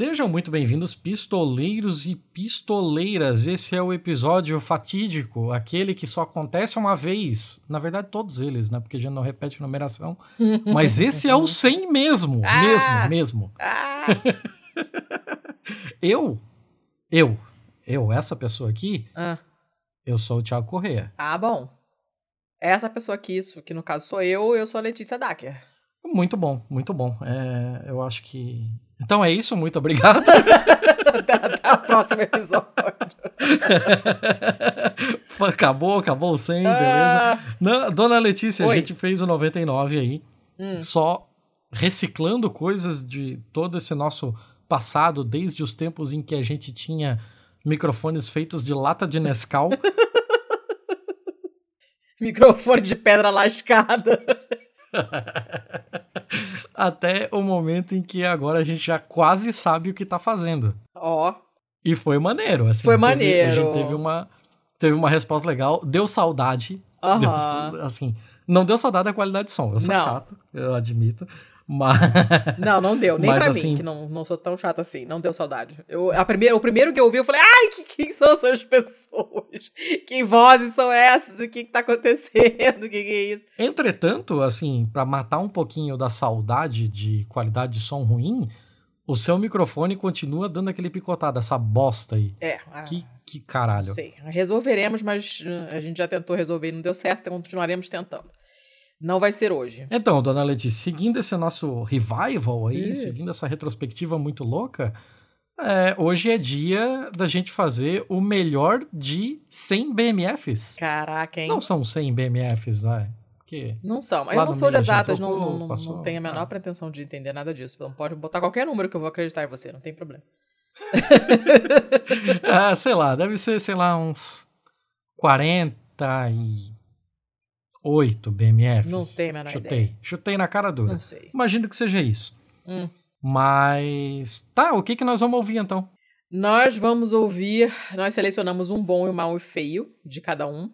Sejam muito bem-vindos, pistoleiros e pistoleiras. Esse é o episódio fatídico, aquele que só acontece uma vez. Na verdade, todos eles, né? Porque a gente não repete a numeração. Mas esse é o 100 mesmo. Ah! Mesmo, mesmo. Ah, Eu, eu, eu, essa pessoa aqui, ah, eu sou o Thiago Corrêa. ah, bom. Essa pessoa aqui, isso, que no caso sou eu, eu sou a Letícia Dacker. Muito bom, muito bom. É, eu acho que. Então é isso, muito obrigado. até, o próximo episódio. acabou, acabou o 100, beleza? Ah, Não, dona Letícia, a Oi. gente fez o 99 aí, hum, só reciclando coisas de todo esse nosso passado, desde os tempos em que a gente tinha microfones feitos de lata de Nescau. microfone de pedra lascada. até o momento em que agora a gente já quase sabe o que tá fazendo. Ó, E foi maneiro, assim. Foi teve- A maneiro. gente teve uma, teve uma resposta legal, deu saudade. Deu, aham. assim, não deu saudade da qualidade de som. Eu sou Não. chato, eu admito. Mas. Não, não deu. Nem Mas, pra assim- mim, que não, não sou tão chata assim. Não deu saudade. Eu, a primeira, o primeiro que eu ouvi, eu falei, ai, que, quem são essas pessoas? Que vozes são essas? O que que tá acontecendo? O que que é isso? Entretanto, assim, pra matar um pouquinho da saudade de qualidade de som ruim, o seu microfone continua dando aquele picotado, essa bosta aí. É, ah, Que, que não caralho. sei. Resolveremos, mas uh, a gente já tentou resolver e não deu certo, então continuaremos tentando. Não vai ser hoje. Então, dona Letícia, seguindo esse nosso revival aí, Ih. seguindo essa retrospectiva muito louca, é, hoje é dia da gente fazer o melhor de 100 BMFs. Caraca, hein? Não são 100 BMFs, né? Porque Não são, eu não sou de exatas, não, não, não, passou, não tenho a menor ah. pretensão de entender nada disso. Então pode botar qualquer número que eu vou acreditar em você, não tem problema. Ah, sei lá, deve ser, sei lá, uns 48 BMFs. Não a menor Chutei. ideia. Chutei na cara dura. Não sei. Imagino que seja isso. Hum. Mas. Tá, o que, que nós vamos ouvir então? Nós vamos ouvir, nós selecionamos um bom e um mau e feio de cada um.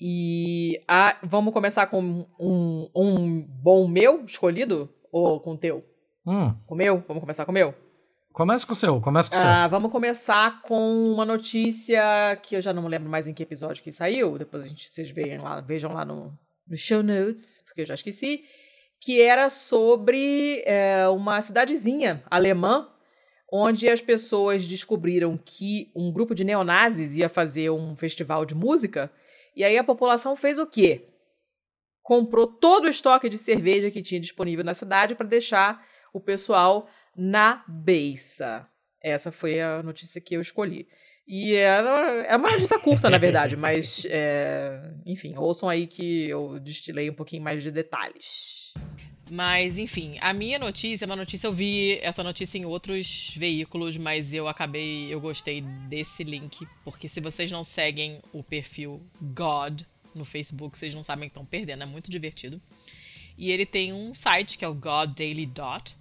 E a- vamos começar com um, um bom meu escolhido ou com o teu? Hum, Com o meu? Vamos começar com o meu? começa com o seu, começa com o seu. Ah, vamos começar com uma notícia que eu já não me lembro mais em que episódio que saiu. Depois a gente, vocês vejam lá, vejam lá no, no show notes, porque eu já esqueci. Que era sobre é, uma cidadezinha alemã, onde as pessoas descobriram que um grupo de neonazis ia fazer um festival de música. E aí a população fez o quê? Comprou todo o estoque de cerveja que tinha disponível na cidade para deixar o pessoal na beiça. Essa foi a notícia que eu escolhi. E era, é uma notícia curta, na verdade, mas, é, enfim, ouçam aí que eu destilei um pouquinho mais de detalhes. Mas, enfim, a minha notícia é uma notícia, eu vi essa notícia em outros veículos, mas eu acabei, eu gostei desse link, porque se vocês não seguem o perfil God no Facebook, vocês não sabem que estão perdendo, é muito divertido. E ele tem um site que é o God Daily Dot,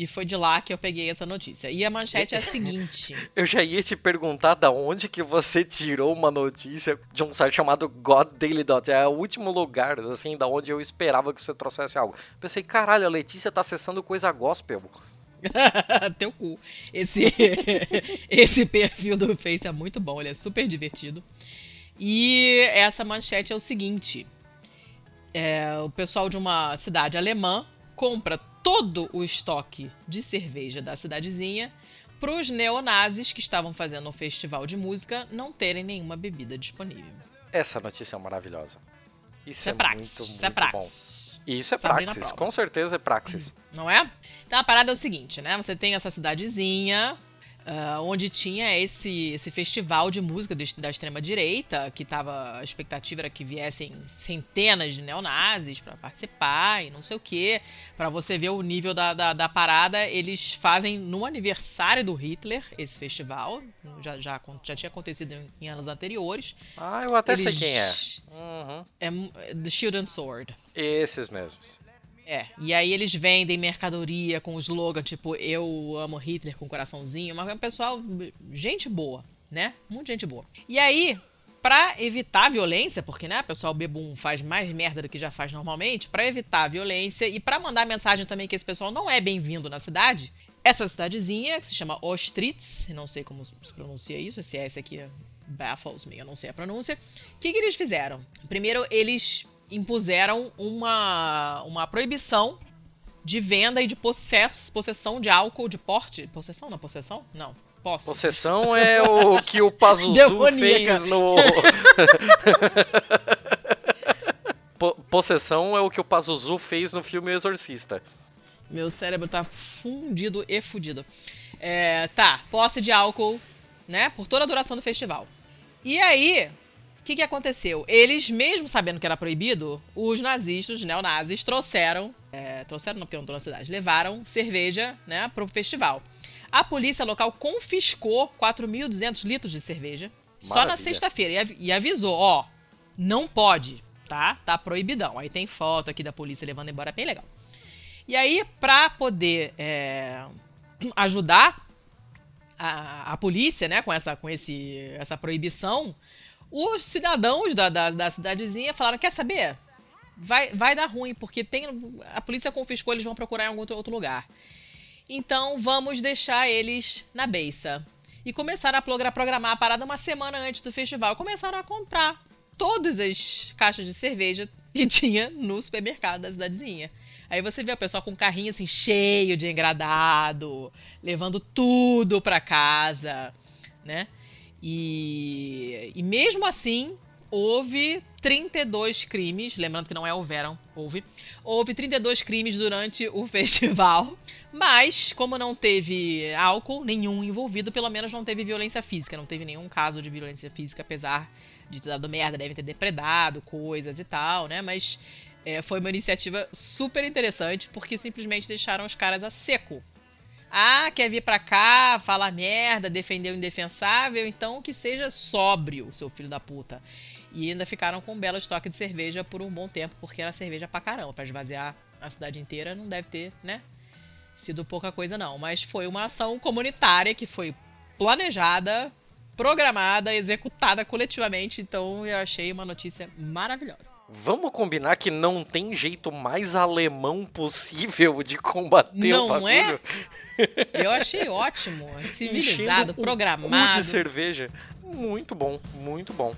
e foi de lá que eu peguei essa notícia. E a manchete é a seguinte: Eu já ia te perguntar da onde que você tirou uma notícia de um site chamado God Daily Dot. É o último lugar, assim, da onde eu esperava que você trouxesse algo. Pensei, caralho, a Letícia tá acessando coisa gospel. Teu cu. Esse, esse perfil do Face é muito bom, ele é super divertido. E essa manchete é o seguinte: é, o pessoal de uma cidade alemã compra todo o estoque de cerveja da cidadezinha para os neonazis que estavam fazendo um festival de música não terem nenhuma bebida disponível. Essa notícia é maravilhosa. Isso, Isso é é, praxis. muito, Isso é muito praxis. bom. Isso é Sabrina praxis, com certeza é praxis. não é? Então a parada é o seguinte, né? Você tem essa cidadezinha ah, onde tinha esse, esse festival de música do- da extrema direita, que tava a expectativa era que viessem centenas de neonazis pra participar e não sei o que. Pra você ver o nível da, da, da parada, eles fazem no aniversário do Hitler esse festival. Já, já, já tinha acontecido em, em anos anteriores. Ah, eu até sei Eles- quem é. Uhum. É The Shield and Sword. Esses mesmos. É, e aí eles vendem mercadoria com o slogan tipo Eu amo Hitler com coraçãozinho, mas é um pessoal, gente boa, né? Muita gente boa. E aí, pra evitar a violência, porque né, o pessoal bebum faz mais merda do que já faz normalmente, pra evitar a violência e pra mandar mensagem também que esse pessoal não é bem-vindo na cidade, essa cidadezinha, que se chama Ostritz, não sei como se pronuncia isso, se é esse aqui baffles me, eu não sei a pronúncia. O que, que eles fizeram? Primeiro, eles impuseram uma, uma proibição de venda e de possesso, possessão de álcool, de porte. Possessão? Não, possessão? Não. Posse. Possessão é o que o Pazuzu fez no. Possessão é o que o Pazuzu fez no filme Exorcista. Meu cérebro tá fundido e fudido. É, tá, posse de álcool, né? Por toda a duração do festival. E aí, o que, que aconteceu? Eles, mesmo sabendo que era proibido, os nazistas, os neonazis, trouxeram. É, trouxeram, não porque não estão na cidade, levaram cerveja né, para o festival. A polícia local confiscou 4.200 litros de cerveja Maravilha. só na sexta-feira e, e avisou: ó, não pode, tá? Tá proibidão. Aí tem foto aqui da polícia levando embora, bem legal. E aí, pra poder é, ajudar a, a polícia, né, com essa, com esse, essa proibição, os cidadãos da, da, da cidadezinha falaram: quer saber? Vai, vai dar ruim, porque tem a polícia confiscou, eles vão procurar em algum outro lugar. Então vamos deixar eles na beça. E começaram a programar a parada uma semana antes do festival. Começaram a comprar todas as caixas de cerveja que tinha no supermercado da cidadezinha. Aí você vê o pessoal com um carrinho assim cheio de engradado, levando tudo para casa, né? E, e mesmo assim, houve 32 crimes, lembrando que não é houveram, houve. Houve 32 crimes durante o festival, mas como não teve álcool nenhum envolvido, pelo menos não teve violência física, não teve nenhum caso de violência física, apesar de ter dado merda, devem ter depredado coisas e tal, né? Mas é, foi uma iniciativa super interessante porque simplesmente deixaram os caras a seco. Ah, quer vir pra cá, falar merda, defender o indefensável, então que seja sóbrio, seu filho da puta. E ainda ficaram com um belo estoque de cerveja por um bom tempo, porque era cerveja pra caramba. Pra esvaziar a cidade inteira não deve ter, né? Sido pouca coisa, não. Mas foi uma ação comunitária que foi planejada, programada, executada coletivamente. Então eu achei uma notícia maravilhosa. Vamos combinar que não tem jeito mais alemão possível de combater não o bagulho? é? Eu achei ótimo, civilizado, programado. de cerveja. Muito bom, muito bom.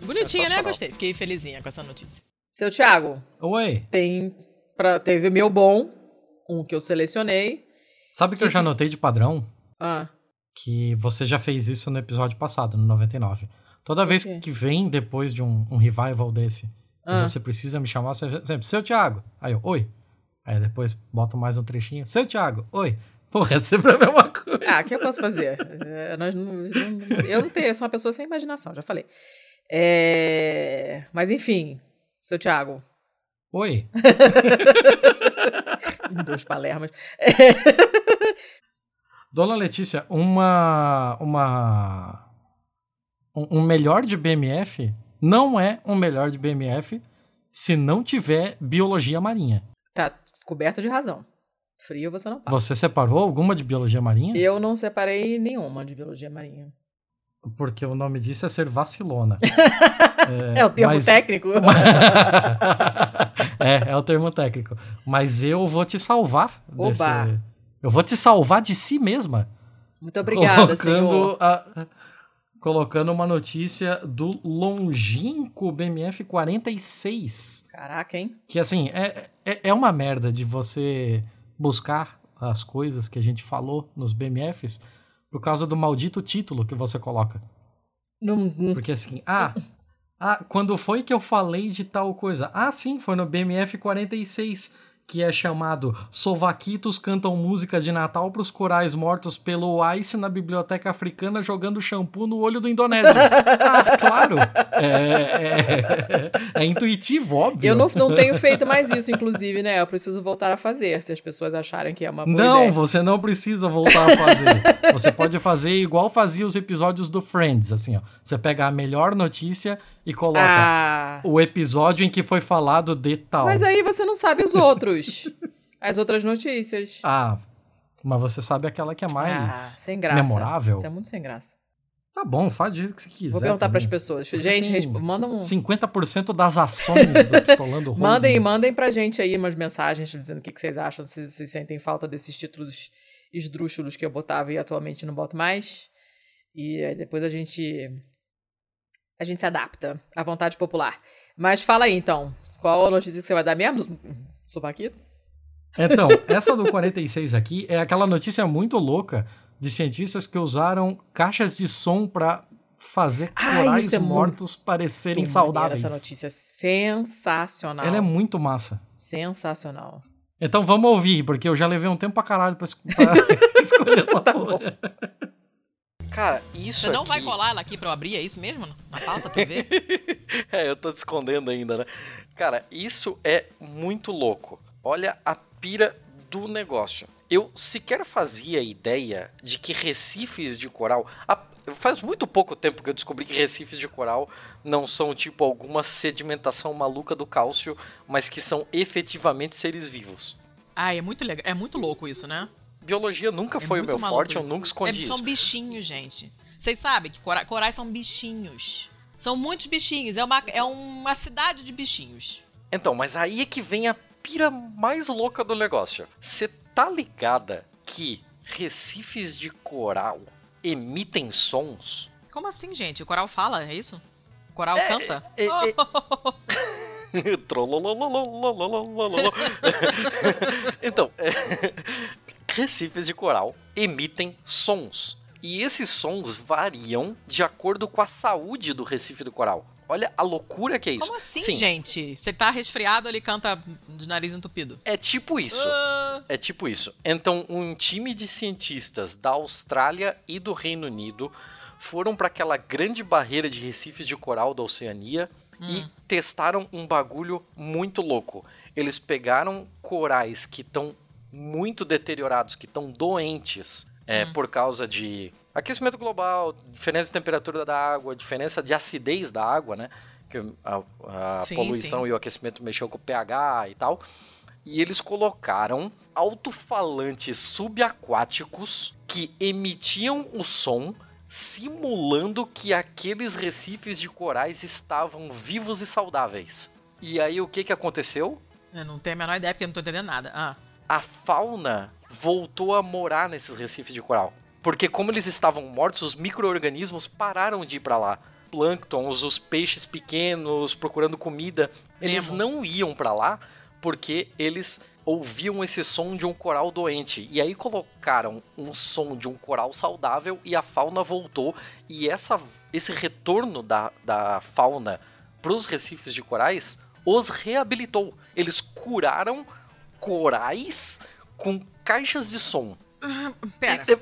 Bonitinha, né? Gostei. Fiquei felizinha com essa notícia. Seu Thiago. Oi. Tem pra, teve meu bom, um que eu selecionei. Sabe que, que eu já notei de padrão? Ah. Que você já fez isso no episódio passado, no 99. Toda vez que vem depois de um, um revival desse, ah. você precisa me chamar, sempre, seu Thiago. Aí eu, oi. Aí depois boto mais um trechinho, seu Thiago, oi. Porra, é sempre a mesma coisa. Ah, o que eu posso fazer? É, nós não, não, eu não tenho, eu sou uma pessoa sem imaginação, já falei. É... Mas enfim, seu Thiago. Oi. Dois palermas. É... Dona Letícia, uma. uma um, um melhor de BMF não é um melhor de BMF se não tiver biologia marinha. Tá coberta de razão. Frio você não passa. Você separou alguma de biologia marinha? Eu não separei nenhuma de biologia marinha. Porque o nome disso é ser vacilona. é, é, o termo mas... técnico? é, é o termo técnico. Mas eu vou te salvar Oba. desse. Eu vou te salvar de si mesma. Muito obrigada, senhor. A... Colocando uma notícia do longínquo BMF 46. Caraca, hein? Que assim, é, é, é uma merda de você buscar as coisas que a gente falou nos BMFs por causa do maldito título que você coloca. Não, Porque assim, ah, ah, quando foi que eu falei de tal coisa? Ah, sim, foi no BMF 46 que é chamado Sovaquitos cantam música de Natal para os corais mortos pelo Ice na biblioteca africana jogando shampoo no olho do indonésio. ah, claro! É, é, é, intuitivo, óbvio. Eu não, não tenho feito mais isso, inclusive, né? Eu preciso voltar a fazer, se as pessoas acharem que é uma boa Não, ideia. você não precisa voltar a fazer. você pode fazer igual fazia os episódios do Friends, assim, ó. Você pega a melhor notícia e coloca ah. o episódio em que foi falado de tal. Mas aí você não sabe os outros. As outras notícias. Ah, mas você sabe aquela que é mais ah, sem graça. memorável. Isso é muito sem graça. Tá bom, faz do jeito que você quiser. Vou perguntar para as pessoas. Você gente, resp... manda um. 50% das ações do Pistolando Mandem, mandem pra gente aí umas mensagens dizendo o que, que vocês acham, se vocês sentem falta desses títulos esdrúxulos que eu botava e atualmente não boto mais. E aí depois a gente. A gente se adapta à vontade popular. Mas fala aí então, qual a notícia que você vai dar mesmo, Então, essa do 46 aqui é aquela notícia muito louca de cientistas que usaram caixas de som para fazer Ai, corais é mortos parecerem Muito saudáveis. Essa notícia é sensacional. Ela é muito massa. sensacional. Então vamos ouvir, porque eu já levei um tempo pra caralho pra, es- pra escolher essa Tá porra. Cara, isso Você não aqui... vai colar ela aqui pra eu abrir, é isso mesmo? Na pauta pra eu ver? é, eu tô te escondendo ainda, né? Cara, isso é muito louco. Olha a pira do negócio. Eu sequer fazia ideia de que recifes de coral. Faz muito pouco tempo que eu descobri que recifes de coral não são tipo alguma sedimentação maluca do cálcio, mas que são efetivamente seres vivos. Ai, é muito legal. É muito louco isso, né? Biologia nunca É foi o meu forte, eu isso. nunca escondi É, isso. São bichinhos, gente. Vocês sabem que cora- corais são bichinhos. São muitos bichinhos, é uma, é uma cidade de bichinhos. Então, mas aí é que vem a pira mais louca do negócio. Você tá ligada que recifes de coral emitem sons? Como assim, gente? O coral fala, é isso? O coral é, canta? É, é, então, recifes de coral emitem sons. E esses sons variam de acordo com a saúde do recife do coral. Olha a loucura que é isso. Como assim, Sim, gente? Você tá resfriado, ele canta de nariz entupido. É tipo isso. Ah, É tipo isso. Então, um time de cientistas da Austrália e do Reino Unido foram para aquela grande barreira de recifes de coral da Oceania e testaram um bagulho muito louco. Eles pegaram corais que estão muito deteriorados, que estão doentes é, por causa de aquecimento global, diferença de temperatura da água, diferença de acidez da água, né? Que a, a Sim, poluição sim. e o aquecimento mexeu com o pH e tal. E eles colocaram alto-falantes subaquáticos que emitiam o som simulando que aqueles recifes de corais estavam vivos e saudáveis. E aí o que que aconteceu? eu não tenho a menor ideia porque eu não tô entendendo nada. Ah, A fauna voltou a morar nesses recifes de coral. Porque como eles estavam mortos, os micro-organismos pararam de ir pra lá. Plânctons, os peixes pequenos procurando comida, eles não iam pra lá porque eles ouviam esse som de um coral doente. E aí colocaram um som de um coral saudável e a fauna voltou. E essa, esse retorno da, da fauna pros recifes de corais os reabilitou. Eles curaram corais com caixas de som. pera.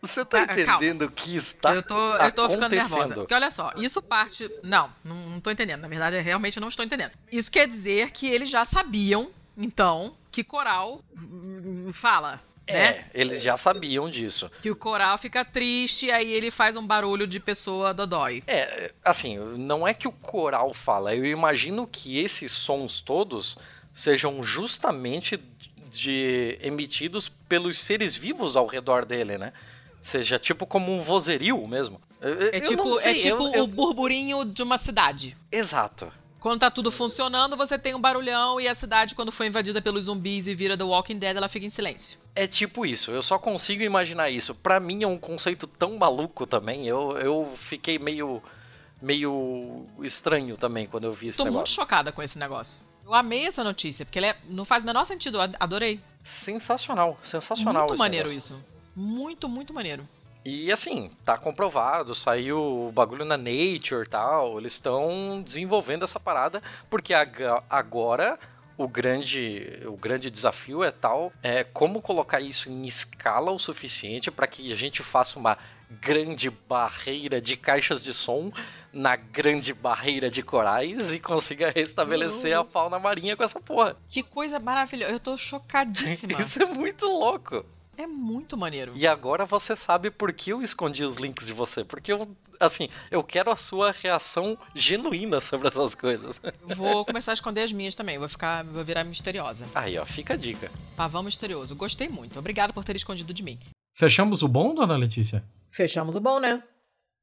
Você tá Ah, calma. entendendo que está eu tô, eu tô ficando nervosa. Porque olha só, isso parte. Não, não, tô entendendo. Na verdade, eu realmente não estou entendendo. Isso quer dizer que eles já sabiam, então, que coral hum, fala. Né? É, eles já sabiam disso. Que o coral fica triste, aí ele faz um barulho de pessoa dodói. É, assim, não é que o coral fala, eu imagino que esses sons todos sejam justamente de emitidos pelos seres vivos ao redor dele, né? Seja tipo como um vozerio mesmo. Eu- É tipo, não sei, é tipo eu- eu- o burburinho de uma cidade. Exato. Quando tá tudo funcionando, você tem um barulhão e a cidade, quando foi invadida pelos zumbis e vira The Walking Dead, ela fica em silêncio. É tipo isso, eu só consigo imaginar isso. Pra mim é um conceito tão maluco também. Eu, eu fiquei meio meio estranho também quando eu vi esse Tô muito negócio. chocada com esse negócio. Eu amei essa notícia, porque ela é- não faz o menor sentido. Adorei. Sensacional, sensacional muito maneiro negócio. isso. Muito, muito maneiro. E assim, tá comprovado, saiu o bagulho na Nature e tal. Eles estão desenvolvendo essa parada, porque agora o grande, o grande desafio é tal é como colocar isso em escala o suficiente para que a gente faça uma grande barreira de caixas de som na grande barreira de corais e consiga restabelecer a fauna marinha com essa porra. Que coisa maravilhosa. Eu tô chocadíssima. Isso é muito louco. É muito maneiro. E agora você sabe por que eu escondi os links de você. Porque eu, assim, eu quero a sua reação genuína sobre essas coisas. Vou começar a esconder as minhas também. Vou ficar, vou virar misteriosa. Aí, ó, fica a dica. Pavão misterioso. Gostei muito. Obrigada por ter escondido de mim. Fechamos o bom, dona Letícia? Fechamos o bom, né?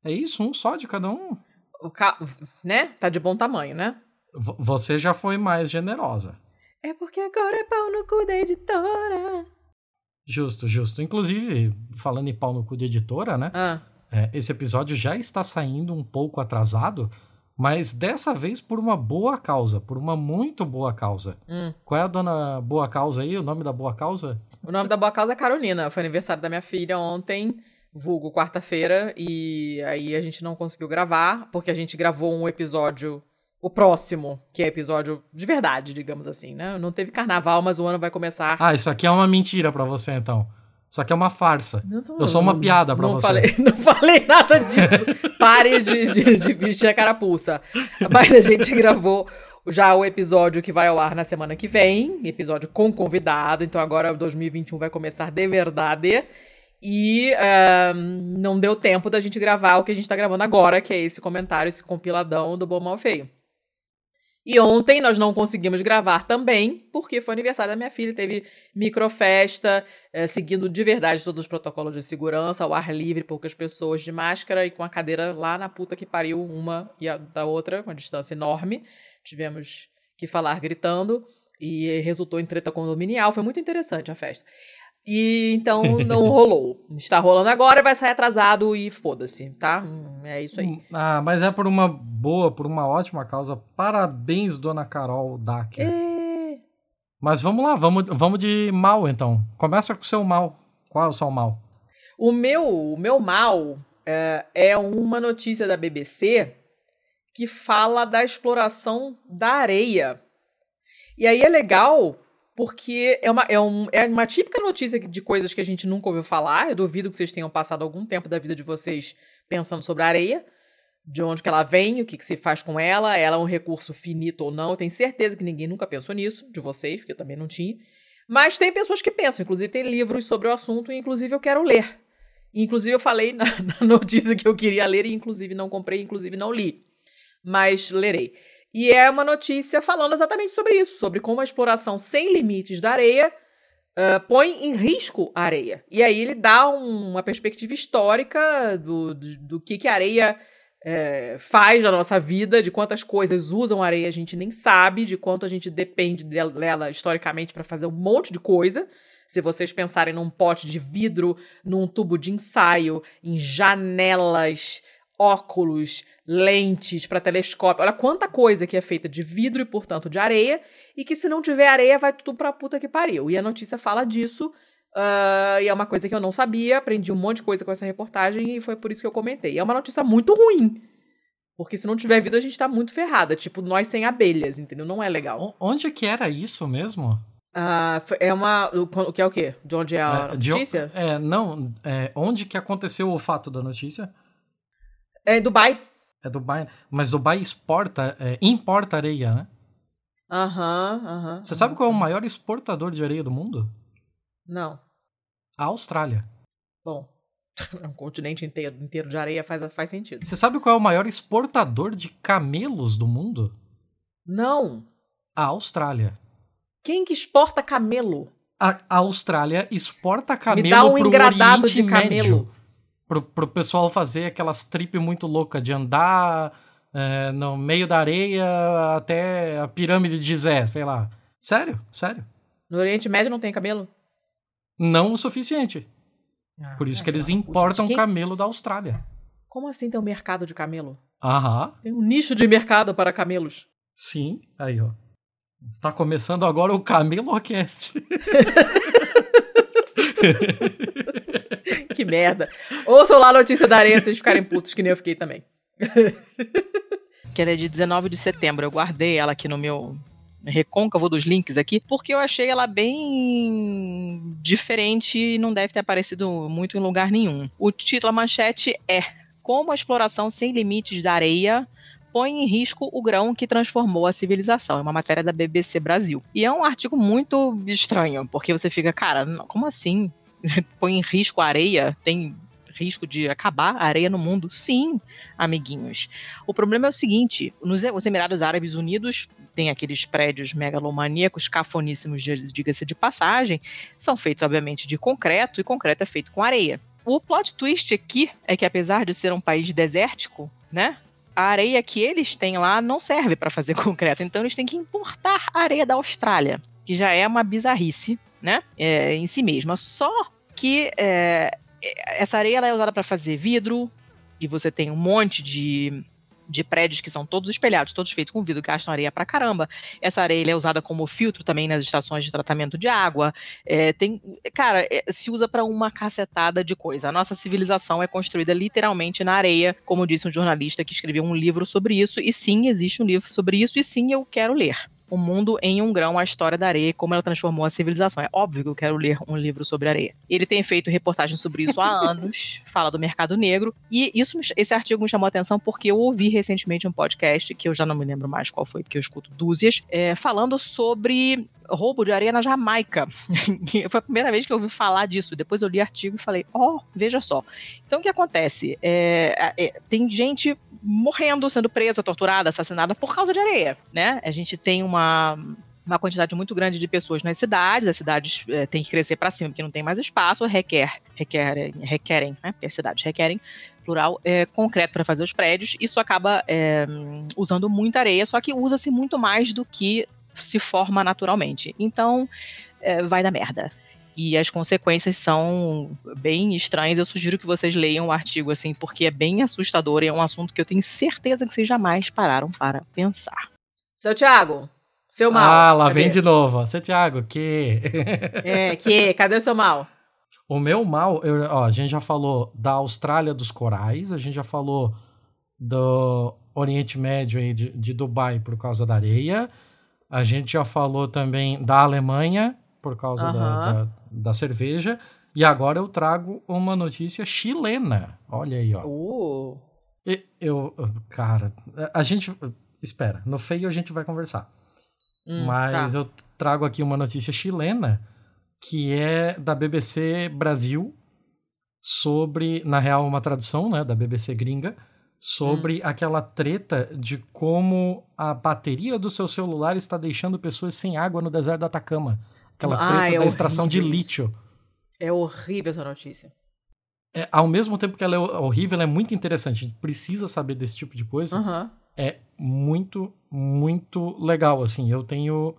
É isso, um só de cada um. O ca... Né? Tá de bom tamanho, né? V- você já foi mais generosa. É porque agora é pau no cu da editora. Justo, justo. Inclusive, falando em pau no cu de editora, né? Ah, É, esse episódio já está saindo um pouco atrasado, mas dessa vez por uma boa causa, por uma muito boa causa. hum. Qual é a dona Boa Causa aí? O nome da Boa Causa? O nome da boa causa é Carolina. Foi aniversário da minha filha ontem, vulgo quarta-feira, e aí a gente não conseguiu gravar, porque a gente gravou um episódio, o próximo, que é episódio de verdade, digamos assim, né? Não teve carnaval, mas o ano vai começar. Ah, isso aqui é uma mentira pra você, então. Isso aqui é uma farsa. Tô- Eu sou uma piada pra não você. Falei, não falei nada disso. Pare de, de, de vestir a carapuça. Mas a gente gravou já o episódio que vai ao ar na semana que vem. Episódio com convidado. Então agora 2021 vai começar de verdade. E ah, não deu tempo da gente gravar o que a gente tá gravando agora, que é esse comentário, esse compiladão do Bom Mal Feio. E ontem nós não conseguimos gravar também, porque foi aniversário da minha filha, teve microfesta, eh, seguindo de verdade todos os protocolos de segurança, ao ar livre, poucas pessoas de máscara e com a cadeira lá na puta que pariu, uma e a da outra, com uma distância enorme. Tivemos que falar gritando e resultou em treta condominial. Foi muito interessante a festa. E então não rolou. Está rolando agora, vai sair atrasado e foda-se, tá? Hum, É isso aí. Ah, mas é por uma boa, por uma ótima causa. Parabéns, dona Carol Dacker. É. Mas vamos lá, vamos, vamos de mal então. Começa com o seu mal. Qual é o seu mal? O meu, o meu mal é, é uma notícia da BBC que fala da exploração da areia. E aí é legal porque é uma, é, um, é uma típica notícia de coisas que a gente nunca ouviu falar. Eu duvido que vocês tenham passado algum tempo da vida de vocês pensando sobre a areia, de onde que ela vem, o que, que se faz com ela, ela é um recurso finito ou não. Eu tenho certeza que ninguém nunca pensou nisso, de vocês, porque eu também não tinha. Mas tem pessoas que pensam, inclusive tem livros sobre o assunto, e inclusive eu quero ler. Inclusive eu falei na, na notícia que eu queria ler, e inclusive não comprei, inclusive não li. Mas lerei. E é uma notícia falando exatamente sobre isso, sobre como a exploração sem limites da areia uh, põe em risco a areia. E aí ele dá um, uma perspectiva histórica do, do, do que, que a areia é, faz na nossa vida, de quantas coisas usam areia a gente nem sabe, de quanto a gente depende dela historicamente para fazer um monte de coisa. Se vocês pensarem num pote de vidro, num tubo de ensaio, em janelas, óculos, lentes para telescópio. Olha quanta coisa que é feita de vidro e, portanto, de areia, e que se não tiver areia vai tudo pra puta que pariu. E a notícia fala disso, uh, e é uma coisa que eu não sabia, aprendi um monte de coisa com essa reportagem e foi por isso que eu comentei. E é uma notícia muito ruim. Porque se não tiver vida, a gente tá muito ferrada. Tipo, nós sem abelhas, entendeu? Não é legal. Onde que era isso mesmo? Ah, é uma. O, que é o quê? De onde é a É, de- notícia? É, não. É, onde que aconteceu o fato da notícia? É Dubai. É Dubai. Mas Dubai exporta, é, importa areia, né? Aham, aham. Você sabe qual é o maior exportador de areia do mundo? Não. A Austrália. Bom, um continente inteiro, inteiro de areia faz, faz sentido. Você sabe qual é o maior exportador de camelos do mundo? Não. A Austrália. Quem que exporta camelo? A a Austrália exporta camelo Me dá um pro engradado Oriente de camelo. Médio. Pro, pro pessoal fazer aquelas trip muito loucas de andar é, no meio da areia até a pirâmide de Zé, sei lá. Sério, sério. No Oriente Médio não tem camelo? Não o suficiente. Por isso que eles importam Quem- camelo da Austrália. Como assim tem um mercado de camelo? Aham, Tem um nicho de mercado para camelos. sim. Aí, ó. Está começando agora o Que merda. Ouçam lá a notícia da areia pra vocês ficarem putos, que nem eu fiquei também. que ela é de 19 de setembro. Eu guardei ela aqui no meu recôncavo dos links aqui, porque eu achei ela bem diferente e não deve ter aparecido muito em lugar nenhum. O título, a manchete é Como a exploração sem limites da areia põe em risco o grão que transformou a civilização. É uma matéria da BBC Brasil. E é um artigo muito estranho, porque você fica, cara, como assim? põe em risco a areia? Tem risco de acabar a areia no mundo? Sim, amiguinhos. O problema é o seguinte: nos os Emirados Árabes Unidos tem aqueles prédios megalomaníacos, cafoníssimos, diga-se de passagem, são feitos, obviamente, de concreto, e concreto é feito com areia. O plot twist aqui é que, apesar de ser um país desértico, né? A areia que eles têm lá não serve para fazer concreto, então eles têm que importar a areia da Austrália. que já é uma bizarrice, né? É, em si mesma. Só que é, essa areia ela é usada para fazer vidro, e você tem um monte de de prédios que são todos espelhados, todos feitos com vidro, gastam areia pra caramba. Essa areia é usada como filtro também nas estações de tratamento de água. É, tem, cara, é, se usa para uma cacetada de coisa. A nossa civilização é construída literalmente na areia, como disse um jornalista que escreveu um livro sobre isso. E sim, existe um livro sobre isso, e sim, eu quero ler. O Mundo em um Grão, a história da areia e como ela transformou a civilização. É óbvio que eu quero ler um livro sobre areia. Ele tem feito reportagens sobre isso há anos, fala do mercado negro, e isso, esse artigo me chamou a atenção porque eu ouvi recentemente um podcast, que eu já não me lembro mais qual foi, porque eu escuto dúzias, é, falando sobre roubo de areia na Jamaica. foi a primeira vez que eu ouvi falar disso. Depois eu li artigo e falei, ó, oh, veja só. Então o que acontece? É, é, tem gente morrendo, sendo presa, torturada, assassinada por causa de areia, né? A gente tem uma uma quantidade muito grande de pessoas nas cidades, as cidades é, têm que crescer para cima porque não tem mais espaço, requer, requer requerem, né? Porque as cidades requerem plural é, concreto para fazer os prédios. Isso acaba é, usando muita areia, só que usa-se muito mais do que se forma naturalmente. Então, é, vai dar merda. E as consequências são bem estranhas. Eu sugiro que vocês leiam o artigo, assim, porque é bem assustador e é um assunto que eu tenho certeza que vocês jamais pararam para pensar. Seu Tiago, seu mal. Ah, lá cadê? vem de novo. Seu Tiago, que. é, que? Cadê o seu mal? O meu mal, eu, ó, a gente já falou da Austrália dos corais, a gente já falou do Oriente Médio aí, de, de Dubai por causa da areia. A gente já falou também da Alemanha, por causa uhum. da, da, da, cerveja. E agora eu trago uma notícia chilena. Olha aí, ó. Uh. Eu, cara, a gente. Espera, no feio a gente vai conversar. Hum, Mas tá. eu trago aqui uma notícia chilena que é da BBC Brasil sobre, na real, uma tradução, né, da BBC gringa, sobre hum. aquela treta de como a bateria do seu celular está deixando pessoas sem água no deserto do Atacama. Aquela ah, treta é da extração de lítio. É horrível essa notícia. É, ao mesmo tempo que ela é horrível, ela é muito interessante. A gente precisa saber desse tipo de coisa. Uhum. É muito, muito legal. Assim, eu tenho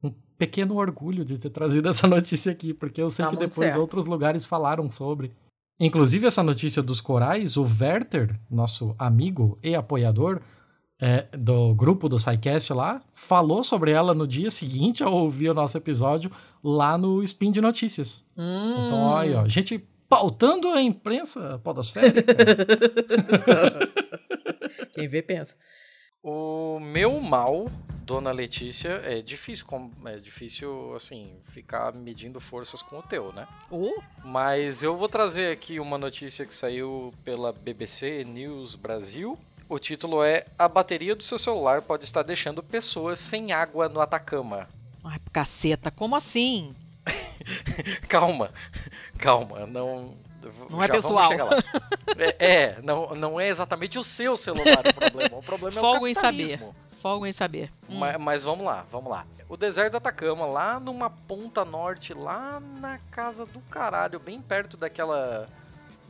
um pequeno orgulho de ter trazido essa notícia aqui, porque eu sei tá que depois certo. outros lugares falaram sobre. Inclusive, essa notícia dos corais, o Werther, nosso amigo e apoiador é, do grupo do SciCast lá, falou sobre ela no dia seguinte ao ouvir o nosso episódio lá no Spin de Notícias. Hum. Então, olha, ó, gente pautando a imprensa podosférica. Quem vê, pensa. O meu mal, dona Letícia, é difícil, é difícil, assim, ficar medindo forças com o teu, né? Uh. Mas eu vou trazer aqui uma notícia que saiu pela BBC News Brasil. O título é A bateria do seu celular pode estar deixando pessoas sem água no Atacama. Ai, caceta, como assim? calma, calma, não, não é pessoal. é, é, não, não é exatamente o seu celular o problema. O problema Folgo é o capitalismo. em saber. Folgo em saber. Hum. Mas, mas, vamos lá, vamos lá. O deserto do Atacama, lá numa ponta norte, lá na casa do caralho, bem perto daquela...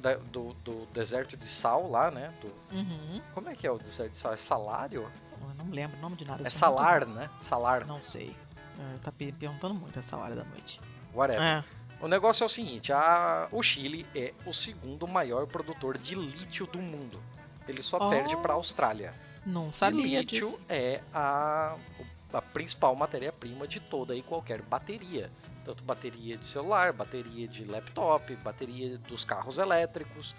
Da, do, do, deserto de sal lá, né? Do, uhum. Como é que é o deserto de sal? É salário? Eu não lembro o nome de nada. É salar, né? Salar. Não sei. É, tá perguntando muito essa hora da noite. Whatever. É. O negócio é o seguinte, a, o Chile é o segundo maior produtor de lítio do mundo. Ele só oh, perde para a Austrália. Não sabia e lítio disso. é a, a principal matéria-prima de toda e qualquer bateria. Tanto bateria de celular, bateria de laptop, bateria dos carros elétricos.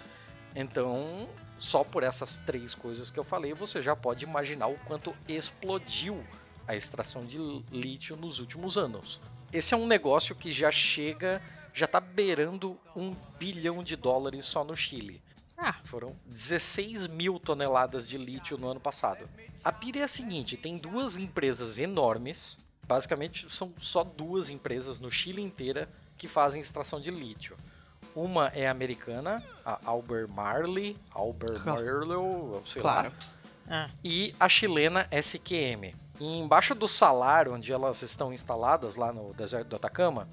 Então, só por essas três coisas que eu falei, você já pode imaginar o quanto explodiu a extração de lítio nos últimos anos. Esse é um negócio que já chega já está beirando um bilhão de dólares só no Chile. Ah. Foram 16 mil toneladas de lítio no ano passado. A pira é a seguinte: tem duas empresas enormes, basicamente são só duas empresas no Chile inteira que fazem extração de lítio. Uma é americana, a Albert Marley, Albert Marlow, sei claro. lá. Ah. E a chilena SQM. E embaixo do salar, onde elas estão instaladas, lá no deserto do Atacama,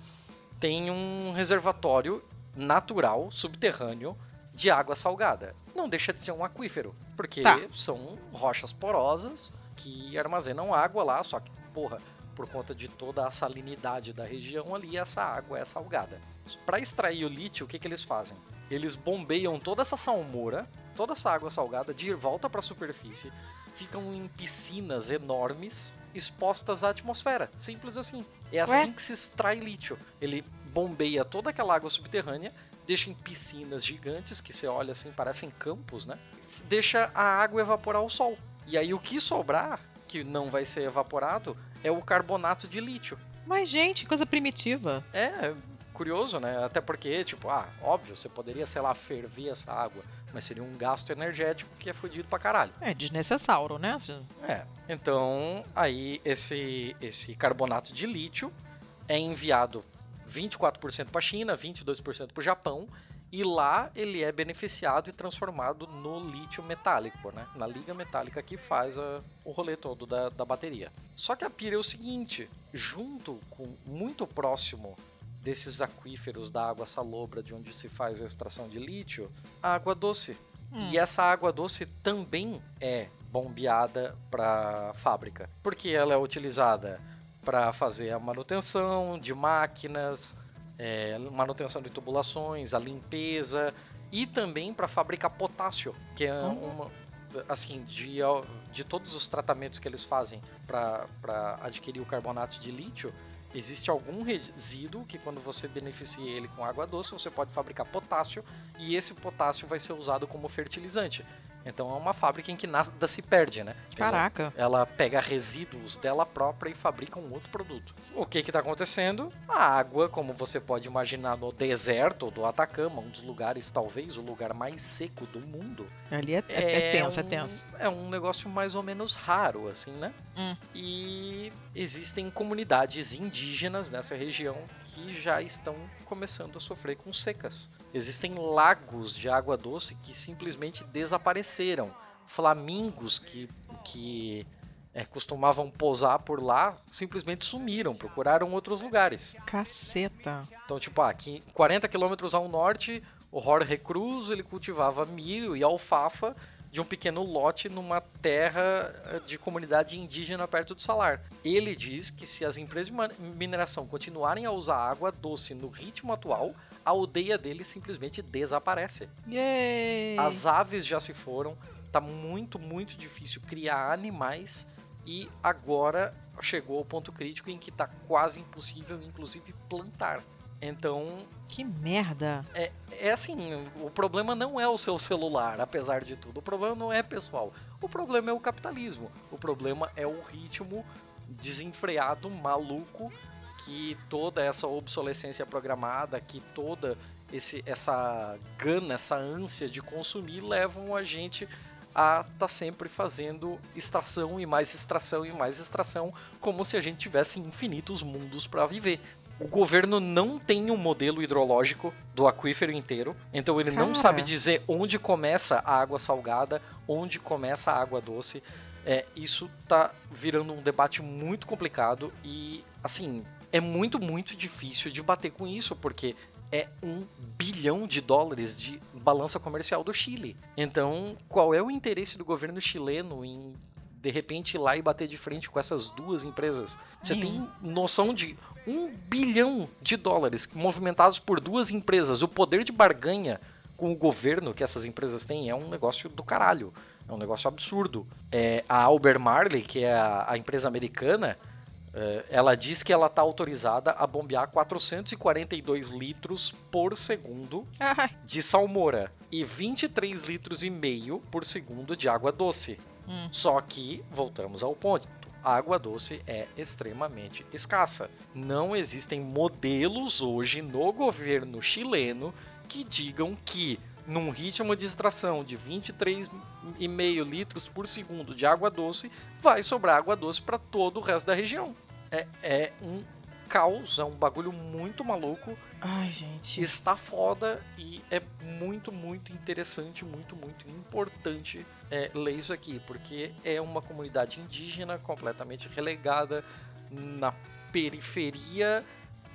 tem um reservatório natural, subterrâneo, de água salgada. Não deixa de ser um aquífero, porque tá. são rochas porosas que armazenam água lá, só que, porra, por conta de toda a salinidade da região ali, essa água é salgada. Para extrair o lítio, o que, que eles fazem? Eles bombeiam toda essa salmoura, toda essa água salgada de volta para a superfície, ficam em piscinas enormes expostas à atmosfera. Simples assim. É assim Ué? que se extrai lítio. Ele bombeia toda aquela água subterrânea, deixa em piscinas gigantes, que você olha assim, parecem campos, né? Deixa a água evaporar ao sol. E aí o que sobrar, que não vai ser evaporado, é o carbonato de lítio. Mas, gente, coisa primitiva. É curioso, né? Até porque, tipo, ah, óbvio, você poderia, sei lá, ferver essa água, mas seria um gasto energético que é fodido pra caralho. É desnecessário, né? É. Então, aí esse esse carbonato de lítio é enviado 24% para a China, 22% para o Japão, e lá ele é beneficiado e transformado no lítio metálico, né? Na liga metálica que faz a- o rolê todo da, da bateria. Só que a pira é o seguinte: junto com muito próximo desses aquíferos da água salobra de onde se faz a extração de lítio, a água doce. E essa água doce também é bombeada para fábrica, porque ela é utilizada para fazer a manutenção de máquinas, é, manutenção de tubulações, a limpeza e também para fabricar potássio, que é uma assim de, de todos os tratamentos que eles fazem para adquirir o carbonato de lítio, existe algum resíduo que quando você beneficia ele com água doce, você pode fabricar potássio e esse potássio vai ser usado como fertilizante. Então é uma fábrica em que nada se perde, né? Ela- Caraca. ela pega resíduos dela própria e fabrica um outro produto. O que está acontecendo? A água, como você pode imaginar no deserto do Atacama, um dos lugares, talvez o lugar mais seco do mundo, Ali é, é, é tenso, é um- tenso. É um negócio mais ou menos raro, assim, né? Hum. E existem comunidades indígenas nessa região que já estão começando a sofrer com secas. Existem lagos de água doce que simplesmente desapareceram. Flamingos que, que é, costumavam posar por lá simplesmente sumiram, procuraram outros lugares. Caceta. Então, tipo, ah, aqui 40 quilômetros ao norte, o Jorge Cruz ele cultivava milho e alfafa de um pequeno lote numa terra eh, de comunidade indígena perto do salar. Ele diz que se as empresas de mineração continuarem a usar água doce no ritmo atual, a aldeia dele simplesmente desaparece. Yay! As aves já se foram, tá muito, muito difícil criar animais e agora chegou ao ponto crítico em que tá quase impossível, inclusive, plantar. Então, Que merda. é, é assim, o problema não é o seu celular, apesar de tudo. O problema não é pessoal. O problema é o capitalismo. O problema é o ritmo desenfreado, maluco, que toda essa obsolescência programada, que toda esse, essa gana, essa ânsia de consumir levam a gente a estar sempre fazendo extração e mais extração e mais extração, como se a gente tivesse infinitos mundos para viver. O governo não tem um modelo hidrológico do aquífero inteiro, então ele não Cara. sabe dizer onde começa a água salgada, onde começa a água doce. É, isso tá virando um debate muito complicado e, assim, é muito, muito difícil de bater com isso, porque é um bilhão de dólares de balança comercial do Chile. Então, qual é o interesse do governo chileno em de repente ir lá e bater de frente com essas duas empresas? Você tem noção de um bilhão de dólares movimentados por duas empresas? O poder de barganha com o governo que essas empresas têm é um negócio do caralho. É um negócio absurdo. É, a Alber Marley, que é a, a empresa americana, ela diz que ela está autorizada a bombear 442 litros por segundo de salmoura e 23 litros e meio por segundo de água doce. Hum. Só que, voltamos ao ponto, a água doce é extremamente escassa. Não existem modelos hoje no governo chileno que digam que num ritmo de extração de 23,5 litros por segundo de água doce, vai sobrar água doce para todo o resto da região. É, é um caos, é um bagulho muito maluco ai, gente. está foda e é muito, muito interessante, muito, muito importante é, ler isso aqui, porque é uma comunidade indígena completamente relegada na periferia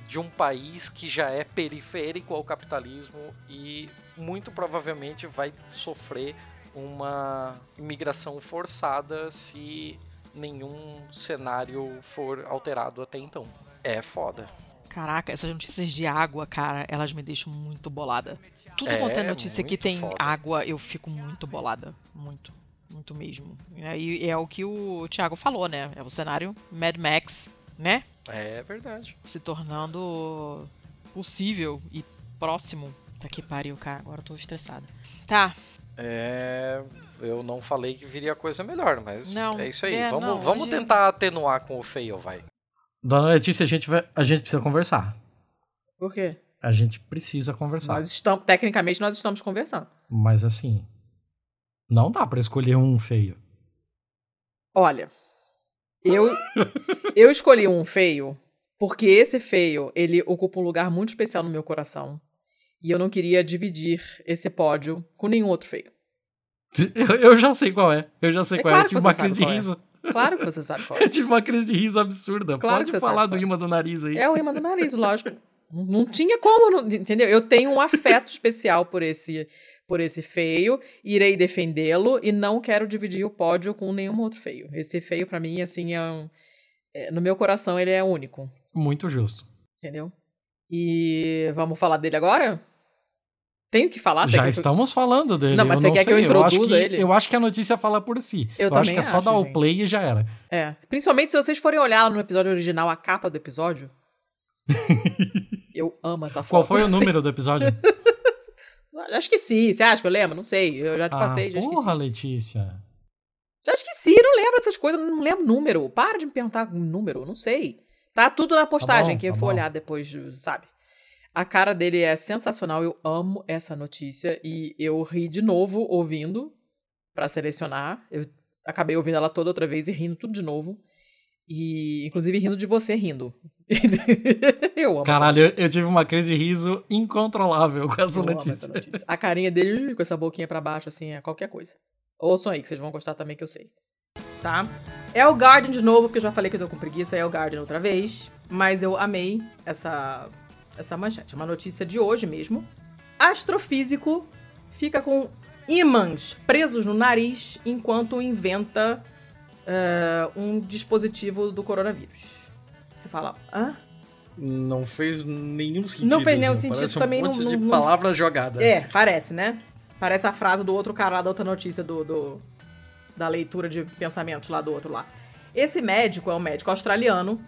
de um país que já é periférico ao capitalismo e muito provavelmente vai sofrer uma imigração forçada se nenhum cenário for alterado até então. É foda. Caraca, essas notícias de água, cara, elas me deixam muito bolada. Tudo É, quanto é notícia que tem foda. água, eu fico muito bolada. Muito. Muito mesmo. E é o que o Thiago falou, né? É o cenário Mad Max, né? É verdade. Se tornando possível e próximo. Tá que pariu, cara. Agora eu tô estressada. Tá. É, eu não falei que viria coisa melhor, mas Não, é isso aí. é, vamos não, vamos hoje- tentar atenuar com o fail, vai. Dona Letícia, a gente, vai, a gente precisa conversar. Por quê? A gente precisa conversar. Nós estamos, tecnicamente, nós estamos conversando. Mas assim, não dá pra escolher um feio. Olha, eu, eu escolhi um feio porque esse feio, ele ocupa um lugar muito especial no meu coração. E eu não queria dividir esse pódio com nenhum outro feio. Eu, eu já sei qual é. Eu já sei É qual claro é. Eu tive uma crise de é. riso. Claro que você sabe qual é. Eu tive uma crise de riso absurda. Claro Pode que você falar sabe do é. imã do nariz aí. É o imã do nariz, lógico. Não tinha como, não- entendeu? Eu tenho um afeto especial por esse, por esse feio, irei defendê-lo e não quero dividir o pódio com nenhum outro feio. Esse feio, pra mim, assim, é um, é, no meu coração, ele é único, Muito justo. entendeu? E vamos falar dele agora? Tenho que falar? Já que eu- estamos falando dele. Não, mas eu você quer que eu sei. acho introduza que- ele? Eu acho que a notícia fala por si. Eu acho também que é só acho, dar o gente. play e já era. É. Principalmente se vocês forem olhar no episódio original a capa do episódio. eu amo essa foto. Qual foi o assim. número do episódio? Acho que sim. Você acha que eu lembro? Não sei. Eu já te passei, ah, já esqueci. porra, Letícia. Já esqueci, não lembro dessas coisas, não lembro número. Para de me perguntar um número, não sei. Tá tudo na postagem, bom, quem tá for bom. olhar depois, sabe? A cara dele é sensacional, eu amo essa notícia e eu ri de novo ouvindo pra selecionar. Eu acabei ouvindo ela toda outra vez e rindo tudo de novo. E inclusive rindo de você rindo. eu amo Caralho, eu, eu tive uma crise de riso incontrolável com essa notícia. essa notícia. A carinha dele com essa boquinha pra baixo, assim, é qualquer coisa. Ouçam aí, que vocês vão gostar também, que eu sei. Tá? É o Guardian de novo, porque eu já falei que eu tô com preguiça, é o Guardian outra vez. Mas eu amei essa, essa manchete. É uma notícia de hoje mesmo. Astrofísico fica com ímãs presos no nariz enquanto inventa eh, um dispositivo do coronavírus. Você fala, hã? Não fez nenhum sentido. Não fez nenhum assim, sentido, parece um também não- monte não- de não- palavra jogada. É, parece, né? Parece a frase do outro cara lá da outra notícia do, do- da leitura de pensamentos lá do outro lá. Esse médico é um médico australiano.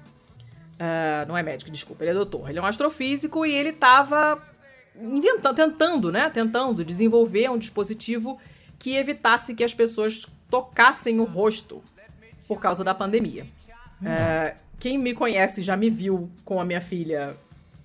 Ah, não é médico, desculpa, ele é doutor. Ele é um astrofísico e ele tava inventando, tentando, né? Tentando desenvolver um dispositivo que evitasse que as pessoas tocassem o rosto por causa da pandemia. É, quem me conhece já me viu com a minha filha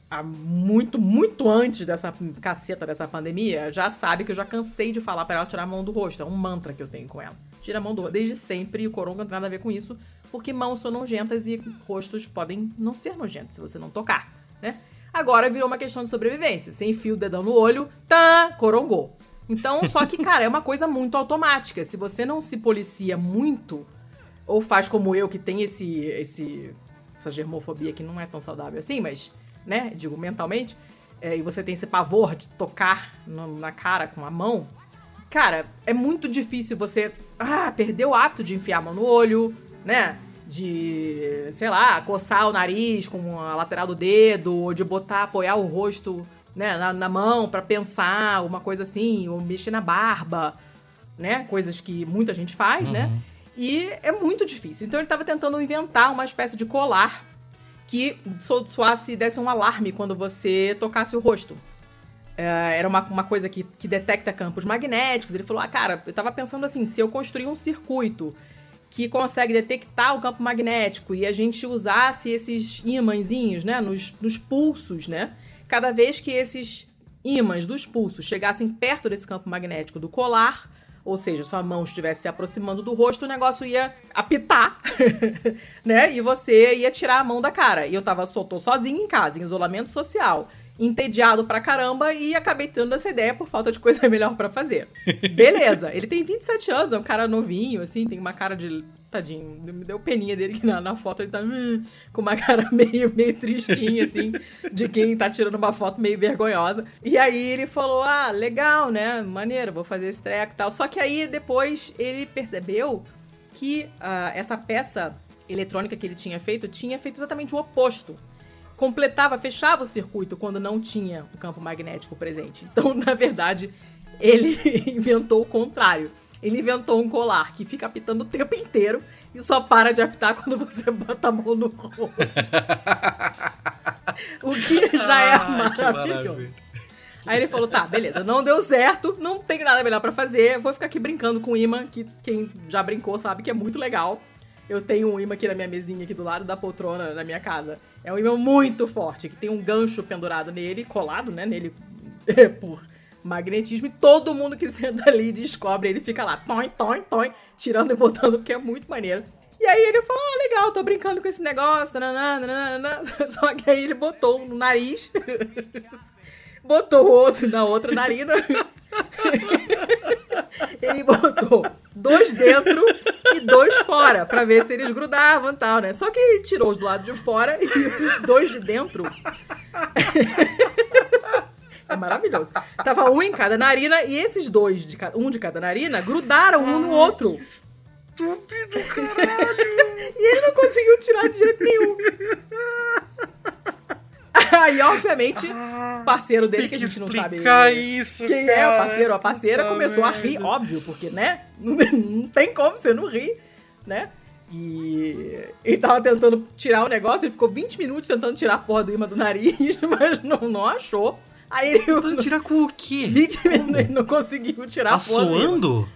há muito, muito antes dessa caceta dessa pandemia, já sabe que eu já cansei de falar pra ela tirar a mão do rosto. É um mantra que eu tenho com ela. Tira a mão do rosto. Desde sempre, o coronga não tem nada a ver com isso, porque mãos são nojentas e rostos podem não ser nojentos se você não tocar, né? Agora virou uma questão de sobrevivência. Você enfia o dedão no olho, tá, corongou. Então, só que, cara, é uma coisa muito automática. Se você não se policia muito, ou faz como eu, que tem esse, esse essa germofobia que não é tão saudável assim, mas, né, digo mentalmente, é, e você tem esse pavor de tocar no- na cara com a mão, cara, é muito difícil você ah, perder o hábito de enfiar a mão no olho, né? De, sei lá, coçar o nariz com a lateral do dedo, ou de botar, apoiar o rosto né, na, na mão pra pensar, uma coisa assim, ou mexer na barba, né? Coisas que muita gente faz, né? E é muito difícil. Então ele tava tentando inventar uma espécie de colar que so- soasse, desse um alarme quando você tocasse o rosto. É, era uma, uma coisa que, que detecta campos magnéticos. Ele falou: Ah, cara, eu tava pensando assim, se eu construir um circuito que consegue detectar o campo magnético e a gente usasse esses ímãzinhos, né, nos, nos pulsos, né? Cada vez que esses ímãs dos pulsos chegassem perto desse campo magnético do colar, ou seja, sua mão estivesse se aproximando do rosto, o negócio ia apitar, né? E você ia tirar a mão da cara. E eu tava só, tô sozinho em casa, em isolamento social, entediado pra caramba e acabei tendo essa ideia por falta de coisa melhor pra fazer. Beleza, ele tem 27 anos, é um cara novinho, assim, tem uma cara de. Tadinho, me deu peninha dele que na, na foto ele tá hum, com uma cara meio, meio tristinha, assim, de quem tá tirando uma foto meio vergonhosa. E aí ele falou: ah, legal, né? Maneiro, vou fazer esse treco e tal. Só que aí depois ele percebeu que ah, essa peça eletrônica que ele tinha feito tinha feito exatamente o oposto. Completava, fechava o circuito quando não tinha o campo magnético presente. Então, na verdade, ele inventou o contrário. Ele inventou um colar que fica apitando o tempo inteiro e só para de apitar quando você bota a mão no rosto. o que já é Ah, maravilhoso. Aí ele falou: tá, beleza, não deu certo, não tem nada melhor pra fazer, vou ficar aqui brincando com o imã, que quem já brincou sabe que é muito legal. Eu tenho um imã aqui na minha mesinha, aqui do lado da poltrona na minha casa. É um imã muito forte, que tem um gancho pendurado nele, colado, né, nele por magnetismo, e todo mundo que senta ali descobre, ele fica lá, toin, toin, toin, tirando e botando, porque é muito maneiro. E aí ele falou, ah, legal, tô brincando com esse negócio, nananã. só que aí ele botou no nariz, botou o outro na outra narina, ele botou dois dentro e dois fora, pra ver se eles grudavam e tal, né? Só que ele tirou os do lado de fora e os dois de dentro é maravilhoso. Tava um em cada narina e esses dois, de ca- um de cada narina, grudaram um no outro. Estúpido, caralho. E ele não conseguiu tirar de jeito nenhum. Aí, obviamente, o parceiro dele, que a gente não sabe explicar isso, quem é o cara. parceiro ou a parceira, começou a rir, óbvio, porque, né? Não, tem como você não rir, né? E ele tava tentando tirar o negócio, ele ficou 20 minutos tentando tirar a porra do imã do nariz, mas não, não achou. Aí ele. Tentando tirar com o quê? 20 minutos ele não conseguiu tirar a porra do imã. Assoando?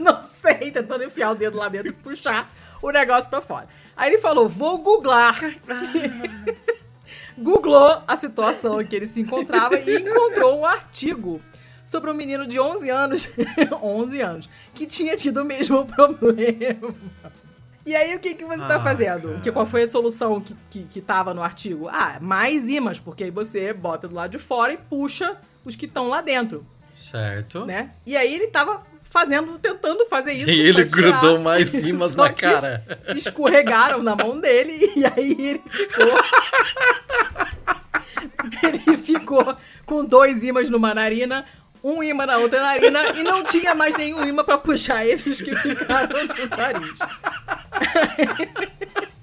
não sei, tentando enfiar o dedo lá dentro e puxar o negócio pra fora. Aí ele falou: vou googlar. Googlou a situação em que ele se encontrava e encontrou um artigo sobre um menino de 11 anos, 11 anos, que tinha tido o mesmo problema. E aí, o que, que você tá Ah, fazendo? cara. Que, qual foi a solução que, que, que tava no artigo? Ah, mais ímãs, porque aí você bota do lado de fora e puxa os que estão lá dentro, Certo. né? E aí ele tava fazendo, tentando fazer isso. E ele tirar. grudou mais Só na cara. Escorregaram na mão dele e aí ele ficou. ele ficou com dois ímãs numa narina, um imã na outra narina e não tinha mais nenhum imã pra puxar esses que ficaram no nariz.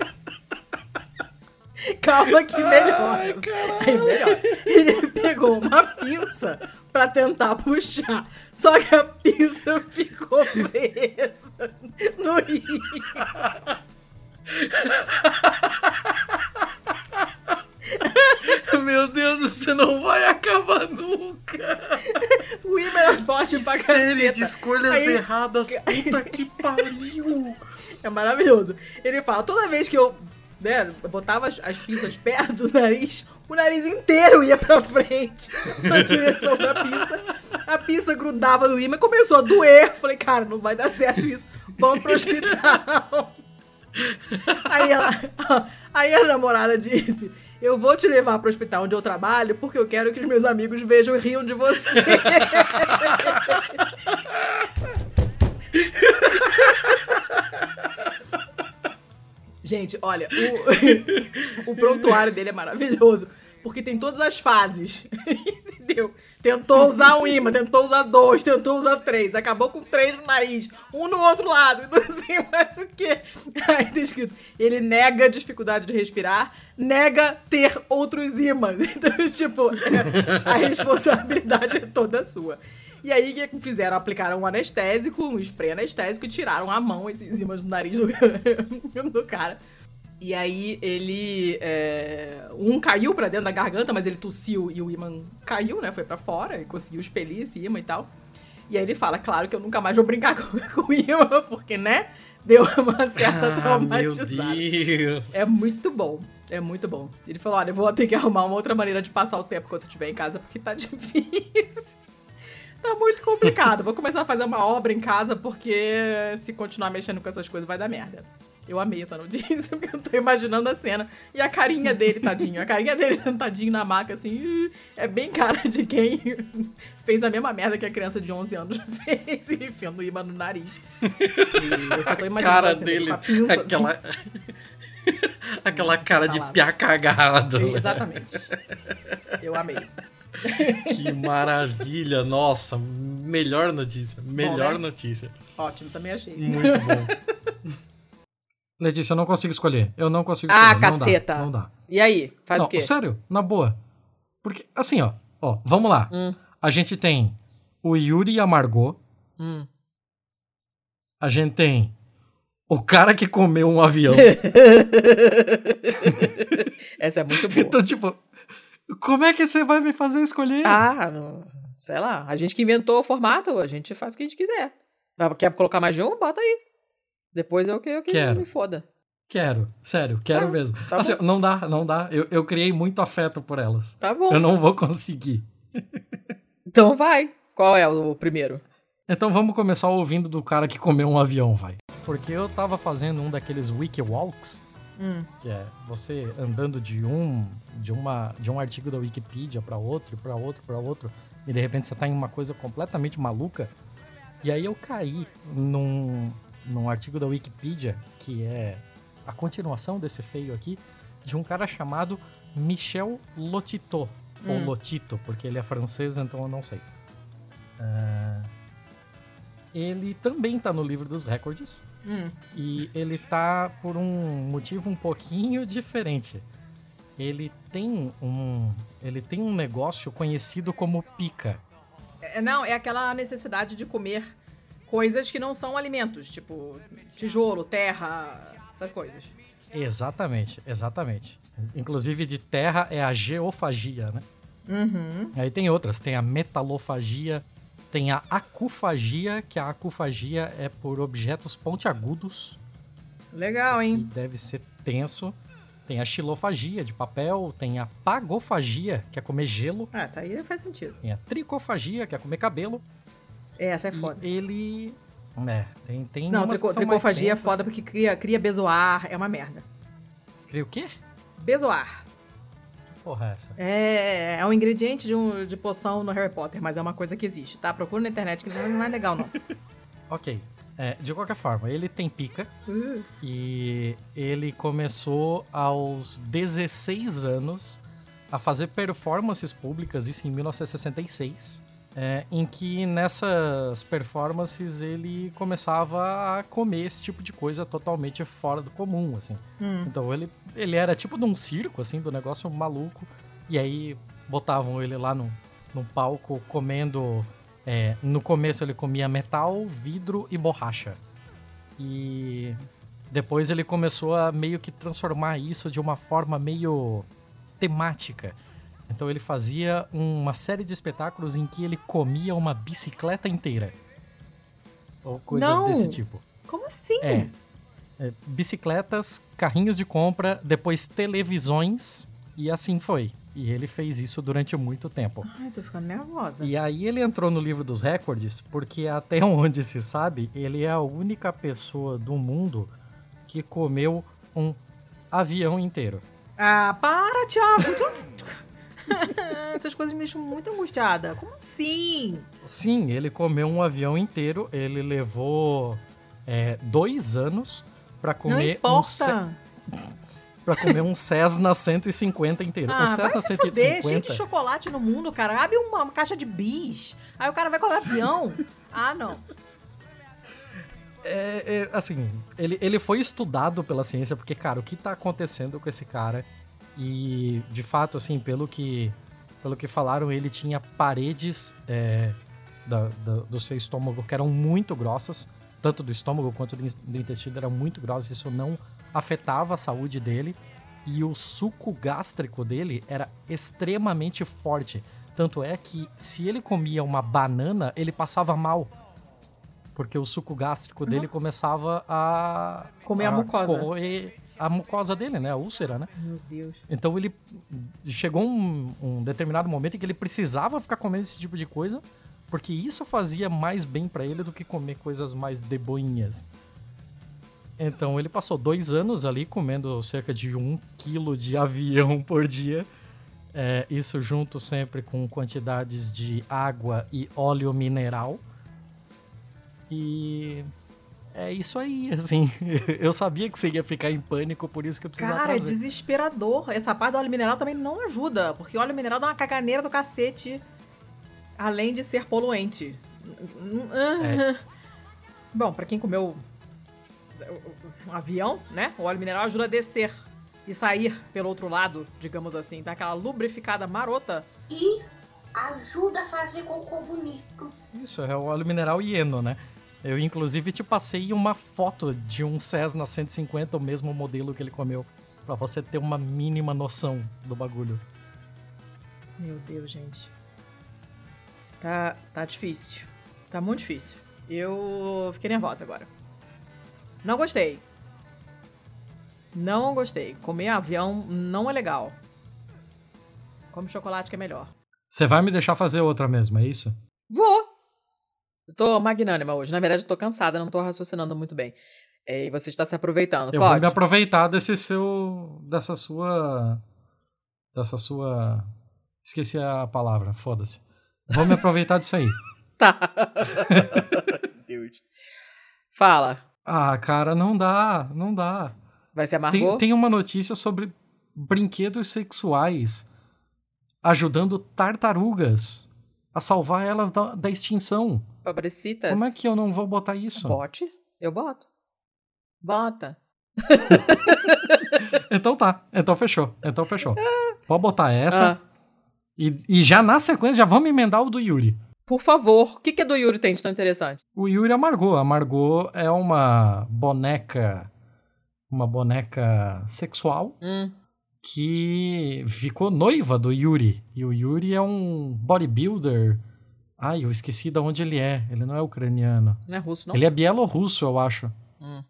Calma que melhora. Aí melhora. Ele pegou uma pinça pra tentar puxar. Só que a pinça ficou presa no rio. Meu Deus, você não vai acabar nunca. O imã era forte pra Série caceta. de escolhas Aí- erradas. Puta que pariu. É maravilhoso. Ele fala, toda vez que eu, né, eu botava as, as pinças perto do nariz, o nariz inteiro ia pra frente, na direção da pinça. A pinça grudava no imã, começou a doer. Falei, cara, não vai dar certo isso. Vamos pro hospital. Aí, ela, aí a namorada disse, eu vou te levar pro hospital onde eu trabalho, porque eu quero que os meus amigos vejam e riam de você. Gente, olha, o, o prontuário dele é maravilhoso, porque tem todas as fases, entendeu? Tentou usar um imã, tentou usar dois, tentou usar três, acabou com três no nariz, um no outro lado, não sei mais o que. Aí tá escrito, ele nega dificuldade de respirar, nega ter outros ímãs. Então, tipo, é- a responsabilidade é toda sua. E aí, que fizeram? Aplicaram um anestésico, um spray anestésico e tiraram à mão esses ímãs do nariz do, do cara. E aí, ele. é, um caiu pra dentro da garganta, mas ele tossiu e o imã caiu, né? Foi pra fora e conseguiu expelir esse imã e tal. E aí ele fala: Claro que eu nunca mais vou brincar com, com o imã, porque, né? Deu uma certa Ah, meu traumatizada. Deus. É muito bom. É muito bom. Ele falou: olha, eu vou ter que arrumar uma outra maneira de passar o tempo quando eu estiver em casa, porque tá difícil. Tá muito complicado. Vou começar a fazer uma obra em casa, porque se continuar mexendo com essas coisas vai dar merda. Eu amei essa notícia, porque eu tô imaginando a cena. E a carinha dele, tadinho. A carinha dele sentadinho na maca, assim, é bem cara de quem fez a mesma merda que a criança de 11 anos fez, enfiando o imã no nariz. E eu só tô imaginando cara a cena dele, pinça, assim. aquela, aquela cara de Palavra. piá cagado. Exatamente. Eu amei. Que maravilha, nossa. Melhor notícia. Melhor né? notícia. Ótimo, também achei. Muito bom. Letícia, eu não consigo escolher. Eu não consigo Ah, escolher. Não dá, caceta. Não dá. E aí, faz não, o quê? sério, na boa. Porque, assim, ó. Ó, vamos lá. Hum, A gente tem o Yuri e a Margot. hum. A gente tem o cara que comeu um avião. Essa é muito boa. então, tipo, como é que você vai me fazer escolher? Ah, não- sei lá. A gente que inventou o formato, a gente faz o que a gente quiser. Ah, Quer colocar mais de um? Bota aí. Depois é o que eu que Quero. me foda. Quero, sério, quero Tá, mesmo. tá Assim, não dá, não dá. Eu, eu criei muito afeto por elas. Tá bom. Eu não vou conseguir. Então vai. Qual é o primeiro? Então vamos começar ouvindo do cara que comeu um avião, vai. Porque eu tava fazendo um daqueles wiki walks, Hum. que é você andando de um de uma de um artigo da Wikipedia para outro, para outro, para outro, e de repente você tá em uma coisa completamente maluca. E aí eu caí num num artigo da Wikipedia que é a continuação desse feio aqui de um cara chamado Michel Lotito ou Hum. Lotito, porque ele é francês, então eu não sei. Ah, ele também tá no livro dos recordes. Hum. E ele tá por um motivo um pouquinho diferente. Ele tem um. Ele tem um negócio conhecido como pica. É, não, é aquela necessidade de comer coisas que não são alimentos, tipo tijolo, terra, essas coisas. Exatamente, exatamente. Inclusive de terra é a geofagia, né? Uhum. Aí tem outras, tem a metalofagia, tem a acufagia, que a acufagia é por objetos pontiagudos, Legal, hein? deve ser tenso. Tem a xilofagia de papel, tem a pagofagia, que é comer gelo, Ah, essa aí faz sentido. tem a tricofagia, que é comer cabelo. É, essa é E foda. ele. É, tem, tem Não, trico, tricofagia é foda porque cria, cria bezoar, é uma merda. Cria o quê? Bezoar. Porra é essa? É, é um ingrediente de, um, de poção no Harry Potter, mas é uma coisa que existe, tá? Procura na internet que não é- não é legal, não. Ok. É, de qualquer forma, ele tem pica Uh, e ele começou aos 16 anos a fazer performances públicas, isso em 1966. É, em que nessas performances ele começava a comer esse tipo de coisa totalmente fora do comum, assim. hum. Então ele, ele era tipo de um circo, assim, do negócio maluco. E aí botavam ele lá no, no palco comendo. é, no começo ele comia metal, vidro e borracha. E depois ele começou a meio que transformar isso de uma forma meio temática. Então ele fazia uma série de espetáculos em que ele comia uma bicicleta inteira. Ou coisas Não! desse tipo. Como assim? É. É, bicicletas, carrinhos de compra, depois televisões e assim foi. E ele fez isso durante muito tempo. Ai, tô ficando nervosa. E aí ele entrou no livro dos recordes porque até onde se sabe, ele é a única pessoa do mundo que comeu um avião inteiro. Ah, para, Thiago. Essas coisas me deixam muito angustiada. Como assim? Sim, ele comeu um avião inteiro. Ele levou é, dois anos pra Não comer um Ce- importa. pra comer um Cessna 150 inteiro. Ah, vai Cessna se fuder, cheio de 150 chocolate no mundo, cara. Abre uma, uma caixa de bis. Aí o cara vai comer avião. Ah, não. É, é, assim, ele, ele foi estudado pela ciência, porque, cara, o que tá acontecendo com esse cara? E, de fato, assim, pelo que, pelo que falaram, ele tinha paredes é, da- da- do seu estômago que eram muito grossas, tanto do estômago quanto do, in- do intestino eram muito grossas, isso não afetava a saúde dele. E o suco gástrico dele era extremamente forte. Tanto é que se ele comia uma banana, ele passava mal. Porque o suco gástrico dele começava a. Comer a mucosa. corroer a mucosa dele, né? A úlcera, né? Meu Deus. Então ele. Chegou um, um determinado momento em que ele precisava ficar comendo esse tipo de coisa, porque isso fazia mais bem pra ele do que comer coisas mais deboinhas. Então ele passou dois anos ali comendo cerca de um quilo de avião por dia. É, isso junto sempre com quantidades de água e óleo mineral. E é isso aí, assim. Eu sabia que você ia ficar em pânico, por isso que eu precisava Cara, é trazer. desesperador. Essa parte do óleo mineral também não ajuda, porque óleo mineral dá uma caganeira do cacete, além de ser poluente. É. Bom, pra quem comeu um avião, né? O óleo mineral ajuda a descer e sair pelo outro lado, digamos assim. Dá aquela lubrificada marota. E ajuda a fazer cocô bonito. Isso, é o óleo mineral hieno, né? Eu, inclusive, te passei uma foto de um Cessna 150, o mesmo modelo que ele comeu, para você ter uma mínima noção do bagulho. Meu Deus, gente. Tá, tá difícil. Tá muito difícil. Eu fiquei nervosa agora. Não gostei. Não gostei. Comer avião não é legal. Come chocolate que é melhor. Você vai me deixar fazer outra mesmo, é isso? Vou! Eu tô magnânima hoje. Na verdade, eu tô cansada, não tô raciocinando muito bem. E você está se aproveitando. Eu Pode? vou me aproveitar desse seu. dessa sua. dessa sua. Esqueci a palavra, foda-se. Vou me aproveitar disso aí. Tá. Deus. Fala. Ah, cara, não dá, não dá. Vai ser Tem, amargou? tem uma notícia sobre brinquedos sexuais ajudando tartarugas a salvar elas da, da extinção. Pobrecitas. Como é que eu não vou botar isso? Bote? Eu boto. Bota. Então tá, então fechou, então fechou. Pode botar essa. Ah, E, e já na sequência, já vamos emendar o do Yuri. por favor. O que, que é do Yuri tem de tão interessante? O Yuri amargou. A Margot é uma boneca. Uma boneca sexual Hum. que ficou noiva do Yuri. E o Yuri é um bodybuilder. Ai, eu esqueci de onde ele é. Ele não é ucraniano. Não é russo, não? Ele é bielorrusso, eu acho. Hum.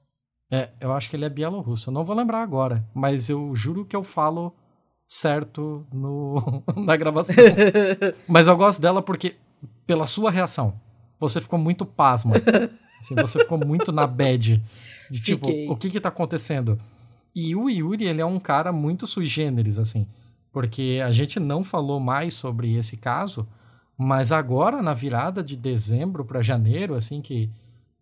É, eu acho que ele é bielorrusso. Eu não vou lembrar agora, mas eu juro que eu falo certo no, na gravação. mas eu gosto dela porque, pela sua reação, você ficou muito pasma. Assim, você ficou muito na bad. De tipo, Fiquei. o que que tá acontecendo? E o Yuri, ele é um cara muito sui generis, assim. Porque a gente não falou mais sobre esse caso, mas agora, na virada de dezembro para janeiro, assim, que,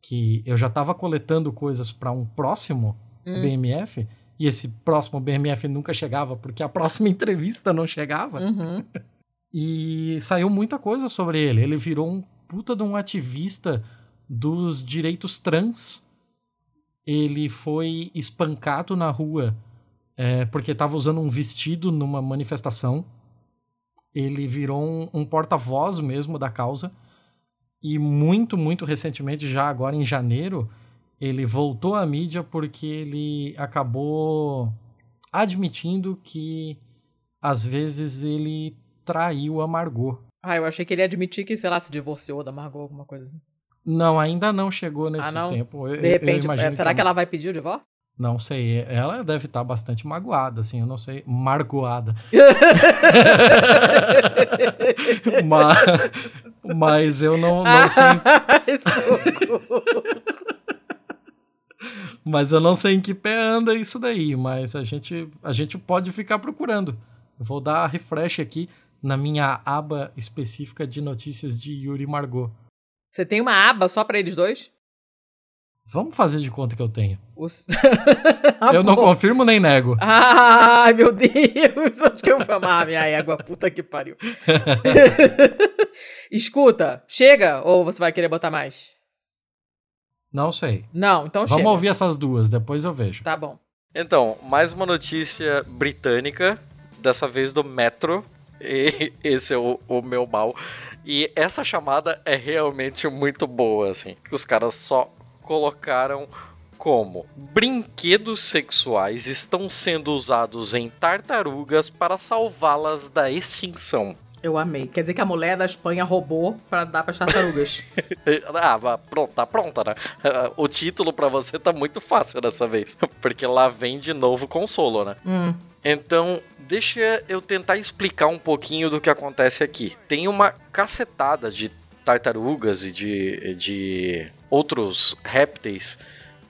que eu já tava coletando coisas para um próximo Hum. BMF, e esse próximo BMF nunca chegava, porque a próxima entrevista não chegava. Uhum. E saiu muita coisa sobre ele. Ele virou um puta de um ativista dos direitos trans. Ele foi espancado na rua é, porque estava usando um vestido numa manifestação. Ele virou um, um porta-voz mesmo da causa. E muito, muito recentemente, já agora em janeiro, ele voltou à mídia porque ele acabou admitindo que às vezes ele traiu a Margot. Ah, eu achei que ele ia admitir que, sei lá, se divorciou da Margot, alguma coisa assim. Não, ainda não chegou nesse Ah, não? tempo. Eu- De repente, é, será que que ela vai pedir o divórcio? Não sei, ela deve estar bastante magoada, assim, eu não sei, margoada. mas, mas eu não, não sei, Ai, socorro. mas eu não sei em que pé anda isso daí, mas a gente, a gente pode ficar procurando. Eu vou dar refresh aqui na minha aba específica de notícias de Yuri Margot. Você tem uma aba só pra eles dois? Vamos fazer de conta que eu tenho. Os... Ah, eu não bom. confirmo nem nego. Ai, meu Deus! Acho que eu vou amar minha égua. Puta que pariu. Escuta, chega ou você vai querer botar mais? Não sei. Não, então Vamos chega. ouvir essas duas, depois eu vejo. Tá bom. Então, mais uma notícia britânica, dessa vez do Metro. E esse é o, o meu mal. E essa chamada é realmente muito boa, assim. Que os caras só colocaram como brinquedos sexuais estão sendo usados em tartarugas para salvá-las da extinção. Eu amei. Quer dizer que a mulher da Espanha roubou pra dar pras tartarugas. Ah, pronto, tá pronta, né? O título pra você tá muito fácil dessa vez. Porque lá vem de novo consolo, né? hum. Então, deixa eu tentar explicar um pouquinho do que acontece aqui. Tem uma cacetada de tartarugas e de, de outros répteis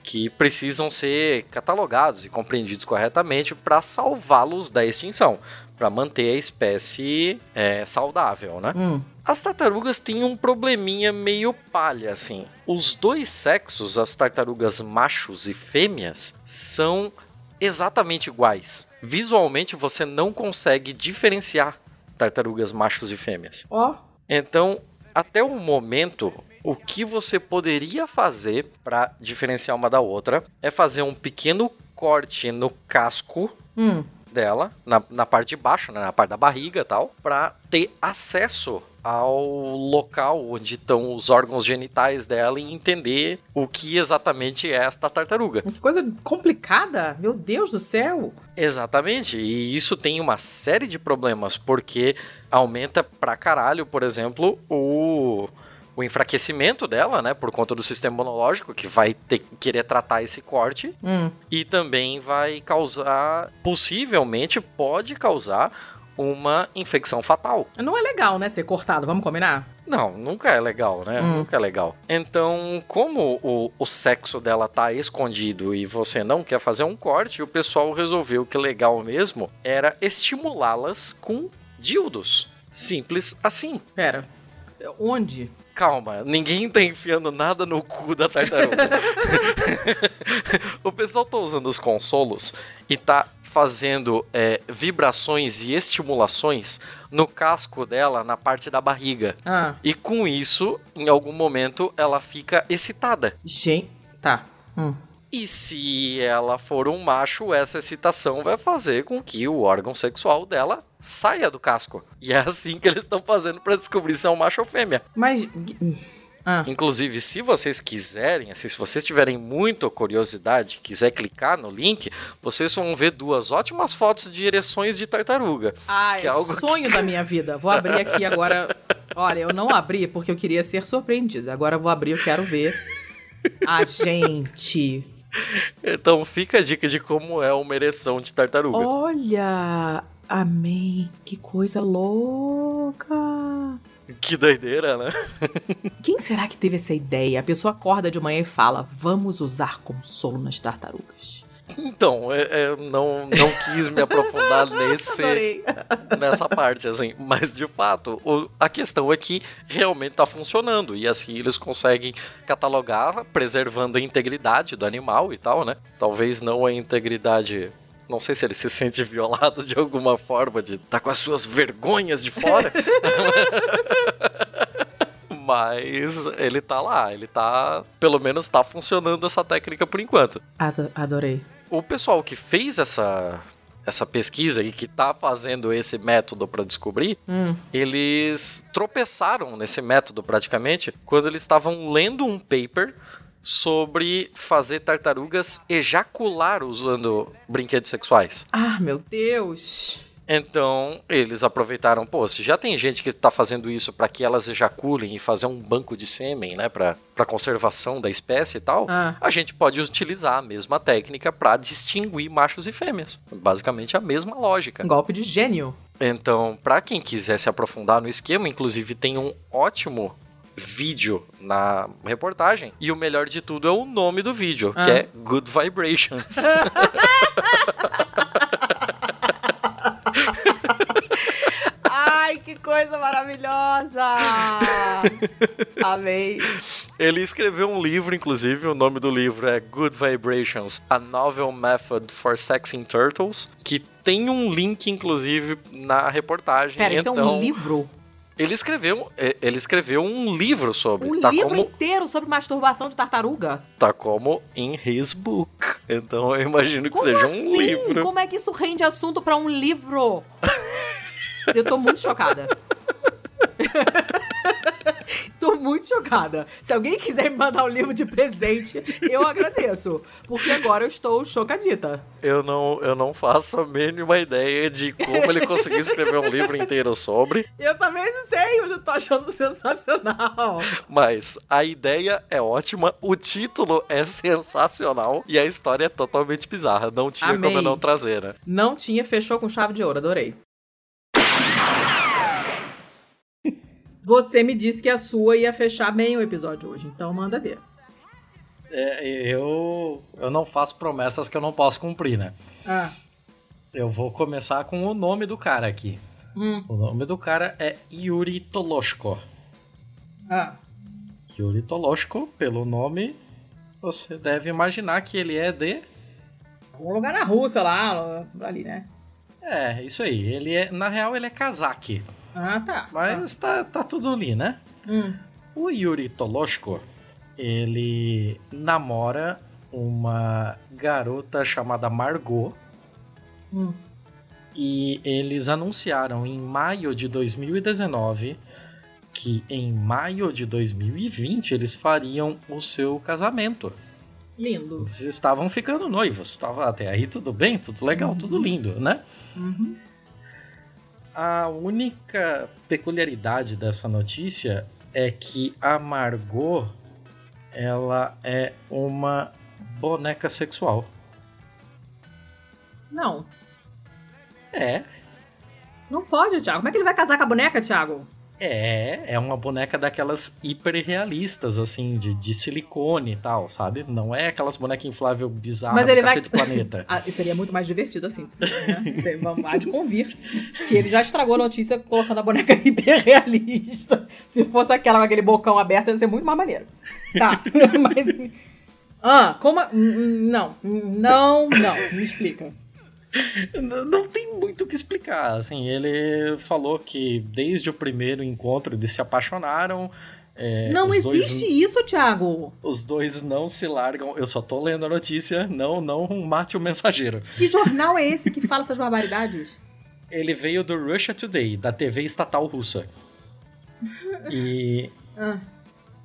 que precisam ser catalogados e compreendidos corretamente para salvá-los da extinção, para manter a espécie é, saudável, né? Hum. As tartarugas têm um probleminha meio palha, assim. Os dois sexos, as tartarugas machos e fêmeas, são exatamente iguais. Visualmente você não consegue diferenciar tartarugas machos e fêmeas. Ó. Então, até o momento, o que você poderia fazer para diferenciar uma da outra é fazer um pequeno corte no casco Hum. dela, na, na parte de baixo, né, na parte da barriga e tal, para ter acesso ao local onde estão os órgãos genitais dela e entender o que exatamente é esta tartaruga. Que coisa complicada. Meu Deus do céu. Exatamente, e isso tem uma série de problemas, porque aumenta pra caralho, por exemplo, o, o enfraquecimento dela, né, por conta do sistema imunológico, que vai ter que querer tratar esse corte, Hum. e também vai causar, possivelmente pode causar uma infecção fatal. Não é legal, né, ser cortado. Vamos combinar? Não, nunca é legal, né? Hum. Nunca é legal. Então, como o, o sexo dela tá escondido e você não quer fazer um corte, o pessoal resolveu que legal mesmo era estimulá-las com dildos. Simples assim. Pera. Onde? Calma, ninguém tá enfiando nada no cu da tartaruga. o pessoal tá usando os consolos e tá fazendo é, vibrações e estimulações no casco dela, na parte da barriga. Ah, E com isso, em algum momento, ela fica excitada. gente. Tá. Hum. E se ela for um macho, essa excitação vai fazer com que o órgão sexual dela saia do casco. E é assim que eles estão fazendo para descobrir se é um macho ou fêmea. Mas. Ah. Inclusive, se vocês quiserem, assim, se vocês tiverem muita curiosidade, quiser clicar no link, vocês vão ver duas ótimas fotos de ereções de tartaruga. Ah, é é algo sonho da minha vida. Vou abrir aqui agora. Olha, eu não abri porque eu queria ser surpreendida. Agora eu vou abrir, eu quero ver. Ah, gente. Então fica a dica de como é uma ereção de tartaruga. Olha. Amém. Que coisa louca. Que doideira, né? Quem será que teve essa ideia? A pessoa acorda de manhã e fala: Vamos usar consolo nas tartarugas. Então, é- é, não, não quis me aprofundar nesse, Adorei. nessa parte, assim. Mas, de fato, a questão é que realmente tá funcionando. E assim eles conseguem catalogar, preservando a integridade do animal e tal, né? Talvez não a integridade... Não sei se ele se sente violado de alguma forma, de tá com as suas vergonhas de fora. Mas ele tá lá, ele tá. Pelo menos tá funcionando essa técnica por enquanto. Ado- Adorei. o pessoal que fez essa essa pesquisa e que tá fazendo esse método para descobrir, Hum. eles tropeçaram nesse método praticamente quando eles estavam lendo um paper sobre fazer tartarugas ejacular usando brinquedos sexuais. Ah, meu Deus. Então, eles aproveitaram, pô, se já tem gente que tá fazendo isso para que elas ejaculem e fazer um banco de sêmen, né, para para conservação da espécie e tal, Ah. a gente pode utilizar a mesma técnica para distinguir machos e fêmeas. Basicamente a mesma lógica. Golpe de gênio. Então, para quem quiser se aprofundar no esquema, inclusive tem um ótimo vídeo na reportagem. E o melhor de tudo é o nome do vídeo, Ah. que é Good Vibrations. Ai, que coisa maravilhosa! Amei. Ele escreveu um livro, inclusive, o nome do livro é Good Vibrations: A Novel Method for Sexing Turtles, que tem um link, inclusive, na reportagem. Pera, isso é então, um livro? Ele escreveu, é, ele escreveu um livro sobre. Um tá livro como inteiro sobre masturbação de tartaruga? tá como em his book. Então eu imagino que Como seja assim? um livro. Como é que isso rende assunto pra um livro? Eu tô muito chocada. tô muito chocada. Se alguém quiser me mandar um livro de presente, eu agradeço. Porque agora eu estou chocadita. Eu não, eu não faço a mínima ideia de como ele conseguiu escrever um livro inteiro sobre, Eu também não sei, mas eu tô achando sensacional. mas a ideia é ótima, o título é sensacional e a história é totalmente bizarra. Não tinha Amei. como eu não trazer, né? Não tinha, fechou com chave de ouro, adorei. Você me disse que a sua ia fechar bem o episódio hoje, então manda ver. É, eu, eu não faço promessas que eu não posso cumprir, né? Ah. Eu vou começar com o nome do cara aqui. Hum. O nome do cara é Yuri Toloshko. Ah. Yuri Toloshko, pelo nome, você deve imaginar que ele é de. Algum lugar na Rússia lá, ali, né? É, isso aí. Ele é, na real, ele é cazaque. Ah, tá. Mas tá, tá tudo ali, né? Hum. O Yuri Toloshko, ele namora uma garota chamada Margot. Hum. E eles anunciaram em maio de 2019 que em maio de 2020 eles fariam o seu casamento. Lindo. Eles estavam ficando noivos. Estava até aí tudo bem, tudo legal, tudo lindo, né? Uhum. A única peculiaridade dessa notícia é que a Margot ela é uma boneca sexual. Não. É, Não pode, Thiago. Como é que ele vai casar com a boneca, Thiago? É, é uma boneca daquelas hiperrealistas, assim, de, de silicone e tal, sabe? Não é aquelas bonecas infláveis bizarras Mas do ele vai- Cacete Planeta. Ah, e seria muito mais divertido assim. Né? Você vamos há de convir. Que ele já estragou a notícia colocando a boneca hiperrealista. Se fosse aquela com aquele bocão aberto, ia ser muito mais maneiro. Tá. Mas. Ah, como. a- hum, Não. Hum, Não, não. Me explica. Não tem muito o que explicar, assim, ele falou que desde o primeiro encontro eles se apaixonaram. é, não os dois- existe isso, Thiago. Os dois não se largam. Eu só tô lendo a notícia. Não, não mate o mensageiro. Que jornal é esse que fala essas barbaridades? Ele veio do Russia Today, da TV estatal russa. E Ah.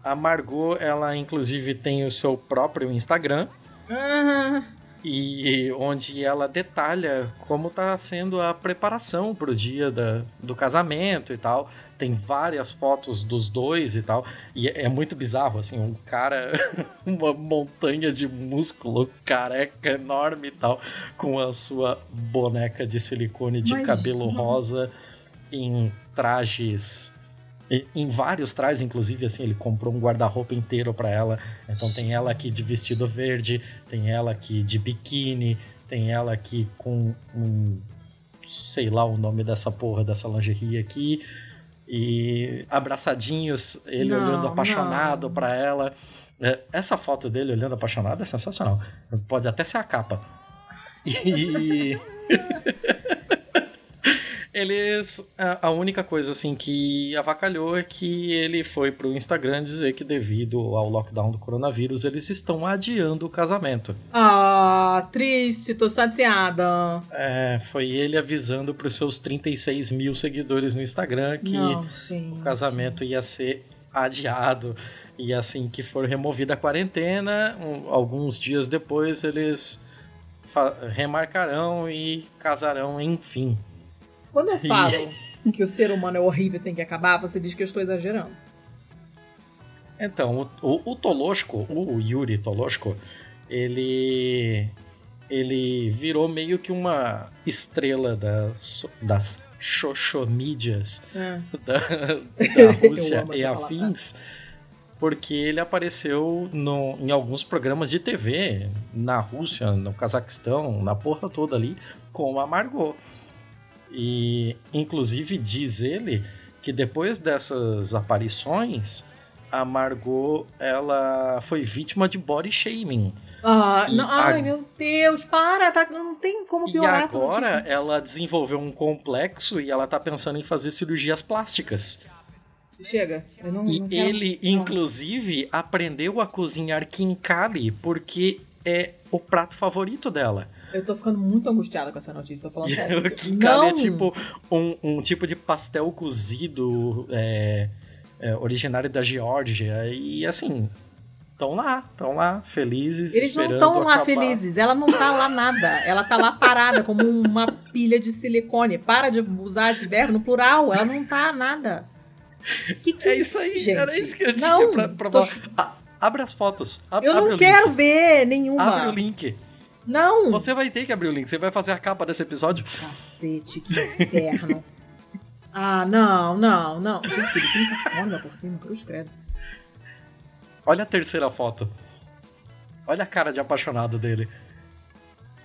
a Margot, ela inclusive tem o seu próprio Instagram. Ah, E onde ela detalha como tá sendo a preparação pro dia da, do casamento e tal. Tem várias fotos dos dois e tal. E é, é muito bizarro, assim, um cara, uma montanha de músculo careca enorme e tal, com a sua boneca de silicone de Mas, cabelo rosa em trajes. E- Em vários trajes, inclusive, assim, ele comprou um guarda-roupa inteiro pra ela. Então tem ela aqui de vestido verde, tem ela aqui de biquíni, tem ela aqui com um. sei lá o nome dessa porra dessa lingerie aqui. E abraçadinhos, ele Não, olhando apaixonado pra ela. É, Essa foto dele olhando apaixonado é sensacional. Pode até ser a capa. E. Eles. A, a única coisa assim que avacalhou é que ele foi pro Instagram dizer que devido ao lockdown do coronavírus, eles estão adiando o casamento. ah, triste, tô chateada. É, foi ele avisando pros seus 36 mil seguidores no Instagram que Não, o casamento ia ser adiado. E assim que for removida a quarentena, um- alguns dias depois eles remarcarão e casarão enfim. Quando eu falo que o ser humano é horrível e tem que acabar, você diz que eu estou exagerando. Então, o, o, o Toloshko, o Yuri Toloshko, ele ele virou meio que uma estrela das, das xoxomídias É. da, da Rússia e palavra. afins, porque ele apareceu no, em alguns programas de TV na Rússia, no Cazaquistão, na porra toda ali, com a Margot. E, inclusive, diz ele que depois dessas aparições, a Margot ela foi vítima de body shaming. Ah, E não, ai, a- meu Deus, para, tá, não tem como E piorar essa agora notícia. ela desenvolveu um complexo e ela tá pensando em fazer cirurgias plásticas. Chega, eu não, E não quero- ele, inclusive, aprendeu a cozinhar quincali porque é o prato favorito dela. Eu tô ficando muito angustiada com essa notícia, tô falando sério. o Isso- quincali não, é tipo um, um tipo de pastel cozido é, é, originário da Geórgia. E assim, estão lá, estão lá, felizes, Eles não estão lá acabar. felizes, ela não tá lá nada. Ela tá lá parada como uma pilha de silicone. Para de usar esse verbo no plural, ela não tá nada. Que que É isso aí, gente? era isso que eu tinha não, pra, pra tô- falar. Abre as fotos. ab- Eu não quero link. ver nenhuma. Abre o link. Não. Você vai ter que abrir o link. Você vai fazer a capa desse episódio. Cacete, que inferno. ah, não, não, não. Gente, que biquíni cafona por cima, cruz credo. Olha a terceira foto. Olha a cara de apaixonado dele.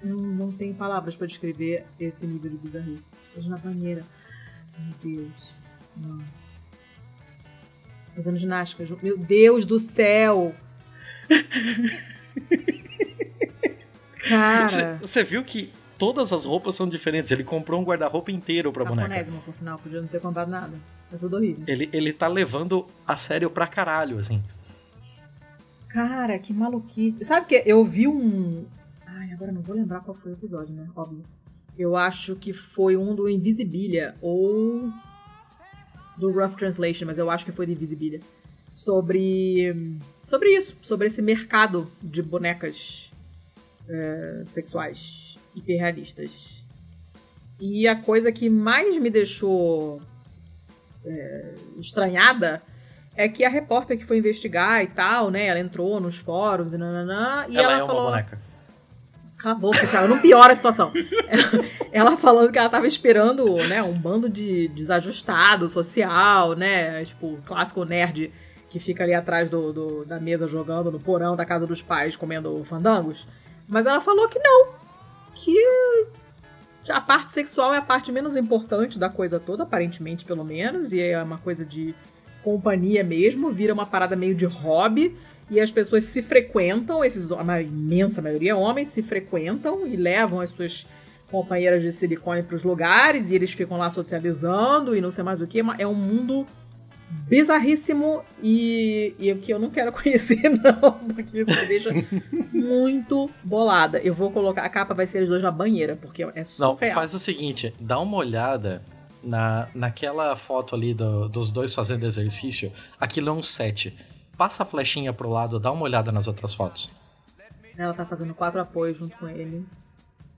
Não, não tem palavras pra descrever esse nível de bizarrice. Hoje na banheira. Meu Deus. Não. Fazendo ginástica. Meu Deus do céu! Cara. Você viu que todas as roupas são diferentes. Ele comprou um guarda-roupa inteiro pra boneca. Cafonésima, por sinal. Podia não ter comprado nada. É tudo horrível. Ele, ele tá levando a sério pra caralho, assim. Cara, que maluquice. Sabe que eu vi um. Ai, agora não vou lembrar qual foi o episódio, né? Óbvio. Eu acho que foi um do Invisibilia ou do Rough Translation, mas eu acho que foi do Invisibilia. Sobre. Sobre isso, sobre esse mercado de bonecas é, sexuais hiperrealistas. E a coisa que mais me deixou é, estranhada é que a repórter que foi investigar e tal, né? Ela entrou nos fóruns e nananã, e ela, ela, é falou. uma boneca. Cala a boca, Thiago, não piora a situação. Ela, ela falando que ela tava esperando, né, um bando de desajustado social, né? Tipo, clássico nerd que fica ali atrás do, do- da mesa jogando no porão da casa dos pais comendo fandangos. Mas ela falou que não. Que a parte sexual é a parte menos importante da coisa toda, aparentemente, pelo menos, e é uma coisa de companhia mesmo, vira uma parada meio de hobby, e as pessoas se frequentam, esses, a imensa maioria homens se frequentam e levam as suas companheiras de silicone para os lugares, e eles ficam lá socializando e não sei mais o que, é um mundo bizarríssimo e, e que eu não quero conhecer, não, porque isso me deixa muito bolada. Eu vou colocar, a capa vai ser os dois na banheira, porque é Não, surreal. faz o seguinte, dá uma olhada na, naquela foto ali do- dos dois fazendo exercício. Aquilo é um set. Passa a flechinha pro lado, dá uma olhada nas outras fotos. Ela tá fazendo quatro apoios junto com ele.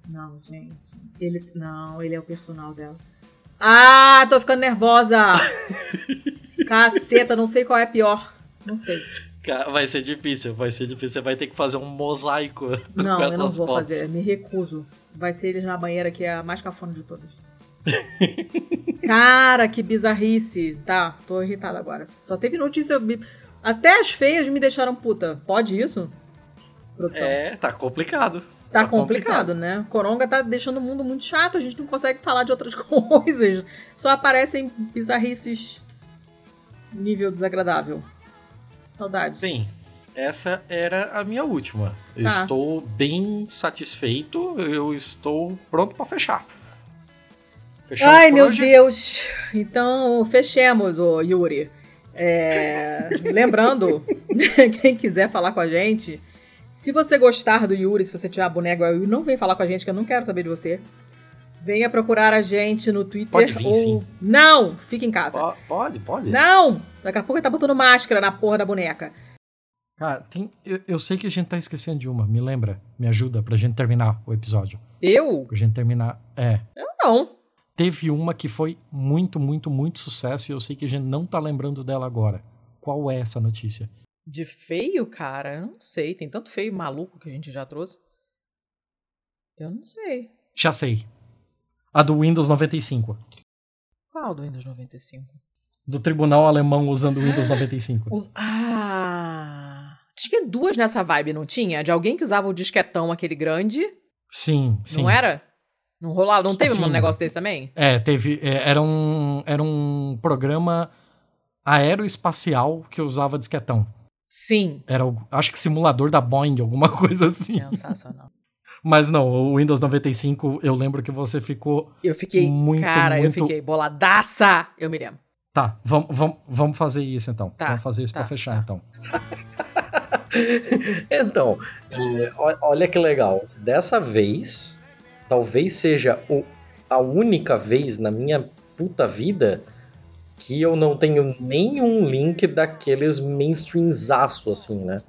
Não, gente. Ele. Não, ele é o personal dela. Ah, tô ficando nervosa! Caceta, não sei qual é pior. Não sei. Vai ser difícil, vai ser difícil. Você vai ter que fazer um mosaico Não, com eu essas não vou fotos. fazer, me recuso. Vai ser eles na banheira, que é a mais cafona de todas. Cara, que bizarrice. Tá, tô irritada agora. Só teve notícia. Até as feias me deixaram puta. Pode isso? Produção. É, tá complicado. Tá complicado, né? Coronga tá deixando o mundo muito chato, a gente não consegue falar de outras coisas. Só aparecem bizarrices nível desagradável. Saudades. Sim, essa era a minha última. Eu Tá. estou bem satisfeito, eu estou pronto pra fechar. Fechamos Ai, meu hoje? Deus! Então, fechemos, ô Yuri. É, Lembrando, quem quiser falar com a gente, se você gostar do Yuri, se você tiver a boneca o não vem falar com a gente, que eu não quero saber de você. Venha procurar a gente no Twitter. Pode vir, ou... sim. Não! Fique em casa. Po- Pode, pode. Não! Daqui a pouco ele tá botando máscara na porra da boneca. Cara, tem, eu, eu sei que a gente tá esquecendo de uma. Me lembra, me ajuda pra gente terminar o episódio. Eu? Pra gente terminar. É. Não. Teve uma que foi muito, muito, muito sucesso e eu sei que a gente não tá lembrando dela agora. Qual é essa notícia? De feio, cara? Eu não sei. Tem tanto feio maluco que a gente já trouxe. Eu não sei. Já sei. A do Windows 95. Qual do Windows 95? Do tribunal alemão usando o Windows 95. Os... Ah! Tinha duas nessa vibe, não tinha? De alguém que usava o disquetão aquele grande. Sim, sim. Não era? Não rolava? Não teve Assim, um negócio desse também? É, teve. é, era, um, era um programa aeroespacial que usava disquetão. Sim. Era, o- acho que simulador da Boeing, alguma coisa assim. Sensacional. Mas não, o Windows 95, eu lembro que você ficou. Eu fiquei, Muito, cara, eu muito- fiquei boladaça. Eu me lembro. Tá, vamos, fazer isso então. Tá, vamos fazer isso tá, pra fechar tá. então. Então, é, olha que legal. Dessa vez, talvez seja o- a única vez na minha puta vida que eu não tenho nenhum link daqueles mainstreamzaço, assim, né?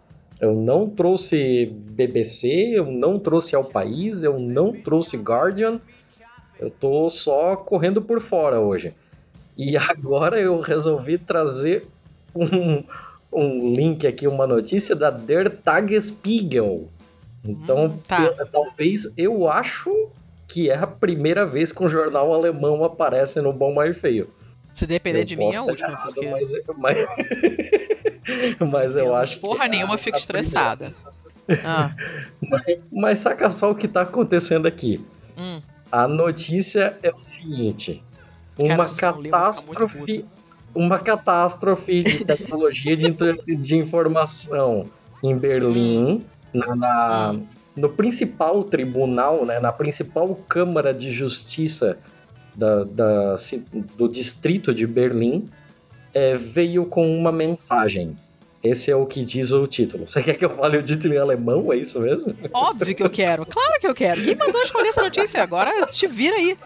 Eu não trouxe BBC, eu não trouxe Ao País, eu não trouxe Guardian. Eu tô só correndo por fora hoje. E agora eu resolvi trazer um, um link aqui, uma notícia da Der Tagesspiegel. Então, Hum, tá. eu- talvez eu acho que é a primeira vez que um jornal alemão aparece no Bom Mais Feio. Se depender Eu de mim, é a última, errado, porque Mas, mas, mas eu acho que. porra é nenhuma a- fico a estressada. Ah, Mas saca só o que tá acontecendo aqui. hum. A notícia é o seguinte: Cara, uma muito catástrofe, uma catástrofe de tecnologia de, de informação em Berlim, na, na- no principal tribunal, né, na principal Câmara de Justiça da, da do distrito de Berlim é, veio com uma mensagem. Esse é o que diz o título. Você quer que eu fale o título em alemão? É isso mesmo? Óbvio que eu quero, claro que eu quero. Quem mandou escolher essa notícia? Agora te vira aí.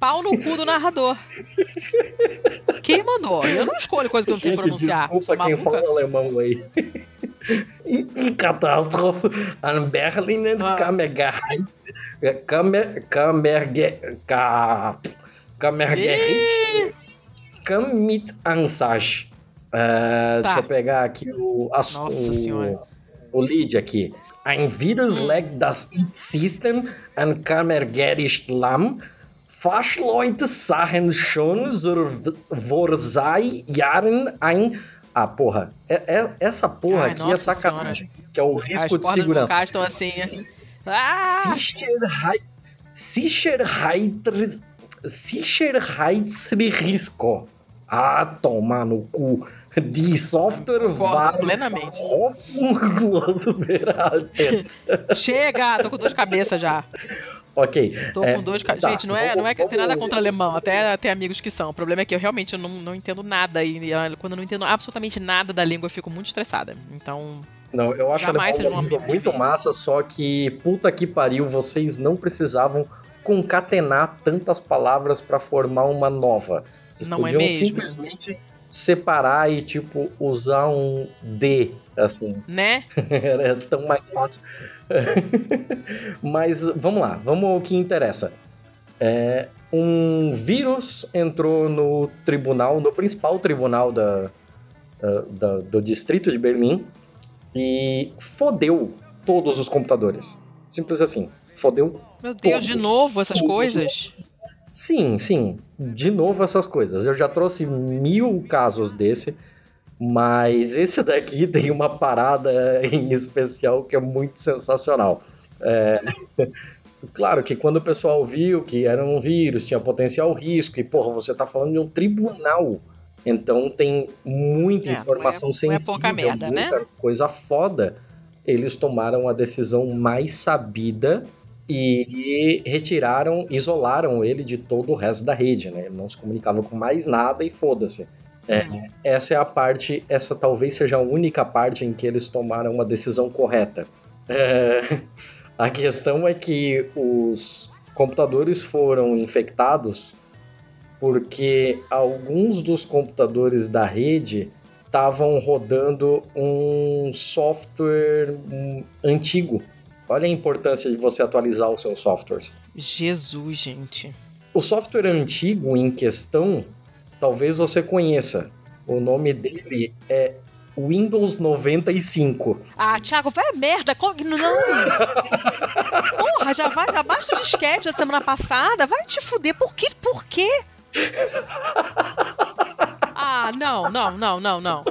Pau no cu do narrador. Quem mandou? Eu não escolho coisa que eu não sei pronunciar. desculpa quem fala alemão aí. E, e catástrofe an Berlinen Ah. Kammergericht Kammer, Kammerge, Ka, Kammergericht kam mit Ansage. É, Tá. Deixa eu pegar aqui o, as- Nossa o, Senhora. o lead aqui. Ein Virus Hum. legt das IT-System an Kammergericht lahm. Fachleute sahen schon so vor sei Jahren ein. Ah, porra. É- é- essa porra Ai, aqui é sacanagem. Que é o As risco de cordas segurança. estão assim. Si- Ah! Sicherheit, Sicherheit, Sicherheitsrisiko. Ah, toma no cu. Die Software Concordo war plenamente. veraltet. Chega! Tô com dor de cabeça já. Ok. Tô É, com de cabeça. tá, Gente, não é, vamos- não é que tem nada vamos- contra alemão, até tem amigos que são. O problema é que eu realmente não, não entendo nada. E ah, quando eu não entendo absolutamente nada da língua, eu fico muito estressada. Então, Não, eu acho Jamais a vocês vão língua muito massa, só que puta que pariu, vocês não precisavam concatenar tantas palavras pra formar uma nova. Vocês Não é podiam mesmo. simplesmente separar e, tipo, usar um D, assim. né? Era tão mais fácil. Mas vamos lá, vamos ao que interessa. É, um vírus entrou no tribunal, no principal tribunal da, da- da- do distrito de Berlim e fodeu todos os computadores. Simples assim. Fodeu. Meu Deus, de Todos. novo essas Todos. coisas. Sim, sim. De novo essas coisas. Eu já trouxe mil casos desse. Mas esse daqui tem uma parada em especial que é muito sensacional. É, Claro que quando o pessoal viu que era um vírus, tinha potencial risco, e porra, você tá falando de um tribunal. Então tem muita É, informação não é- não é sensível, pouca merda, né? muita coisa foda. Eles tomaram a decisão mais sabida e retiraram, isolaram ele de todo o resto da rede, né? Ele não se comunicava com mais nada e foda-se. É, essa é a parte, essa talvez seja a única parte em que eles tomaram uma decisão correta. É, a questão é que os computadores foram infectados porque alguns dos computadores da rede estavam rodando um software antigo. Olha a importância de você atualizar os seus softwares. Jesus, gente. O software antigo em questão, talvez você conheça. O nome dele é Windows 95. Ah, Thiago, vai a merda. Não. Porra, já vai. Basta o disquete da semana passada. Vai te fuder. Por quê? Por quê? Ah, não, não, não, não, não.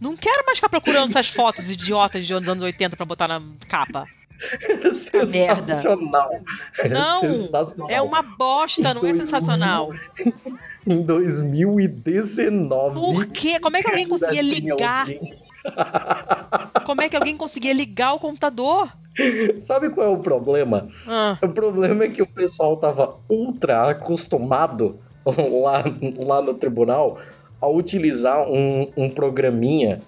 Não quero mais ficar procurando essas fotos idiotas de anos 80 pra botar na capa. Sensacional. Não, Sensacional. É uma bosta, não é 2000. sensacional. Em 2019. Por quê? Como é que alguém conseguia ligar? alguém- Como é que alguém conseguia ligar o computador? Sabe qual é o problema? Ah, O problema é que o pessoal tava ultra acostumado lá, lá no tribunal a utilizar um, um programinha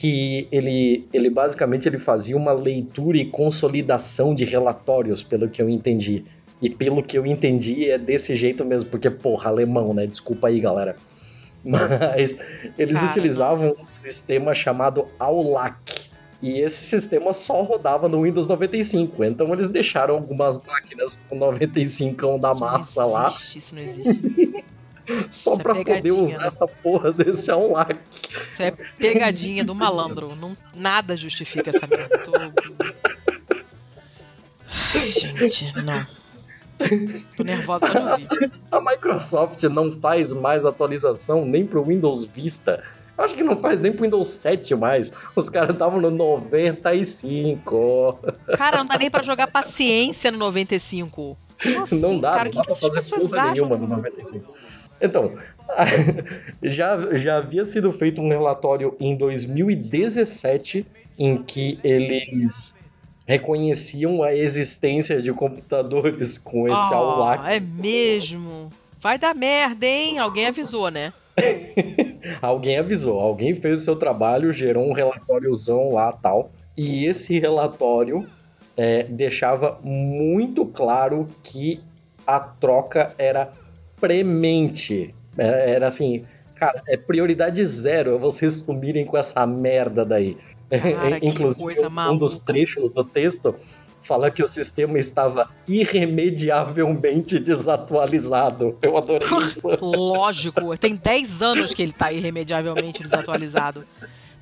que ele, ele basicamente ele fazia uma leitura e consolidação de relatórios, pelo que eu entendi. E pelo que eu entendi é desse jeito mesmo, porque, porra, alemão, né? Desculpa aí, galera. Mas eles Cara, utilizavam um sistema chamado AULAC. E esse sistema só rodava no Windows 95. Então eles deixaram algumas máquinas com 95 da isso não massa lá, Isso não existe. só Isso é pra poder usar né? essa porra desse AULAC. Isso é pegadinha do malandro. Não, nada justifica essa merda. Tô... Ai, gente, não. Tô nervosa ouvir. A Microsoft não faz mais atualização nem pro Windows Vista. Eu Acho que não faz nem pro Windows 7 mais. Os caras estavam no 95. Cara, não dá nem pra jogar paciência no 95. Nossa, não dá, cara, não dá que pra que fazer porra nenhuma no 95. Então, já, já havia sido feito um relatório em 2017 em que eles reconheciam a existência de computadores com esse Ah, AULAC. É mesmo. Vai dar merda, hein? Alguém avisou, né? Alguém avisou, alguém fez o seu trabalho, gerou um relatóriozão lá tal. E esse relatório é, deixava muito claro que a troca era premente. Era, era assim, cara, é prioridade zero vocês sumirem com essa merda daí. Cara, Inclusive, um dos maluca. trechos do texto fala que o sistema estava irremediavelmente desatualizado. Eu adorei isso. Lógico, tem 10 anos que ele tá irremediavelmente desatualizado.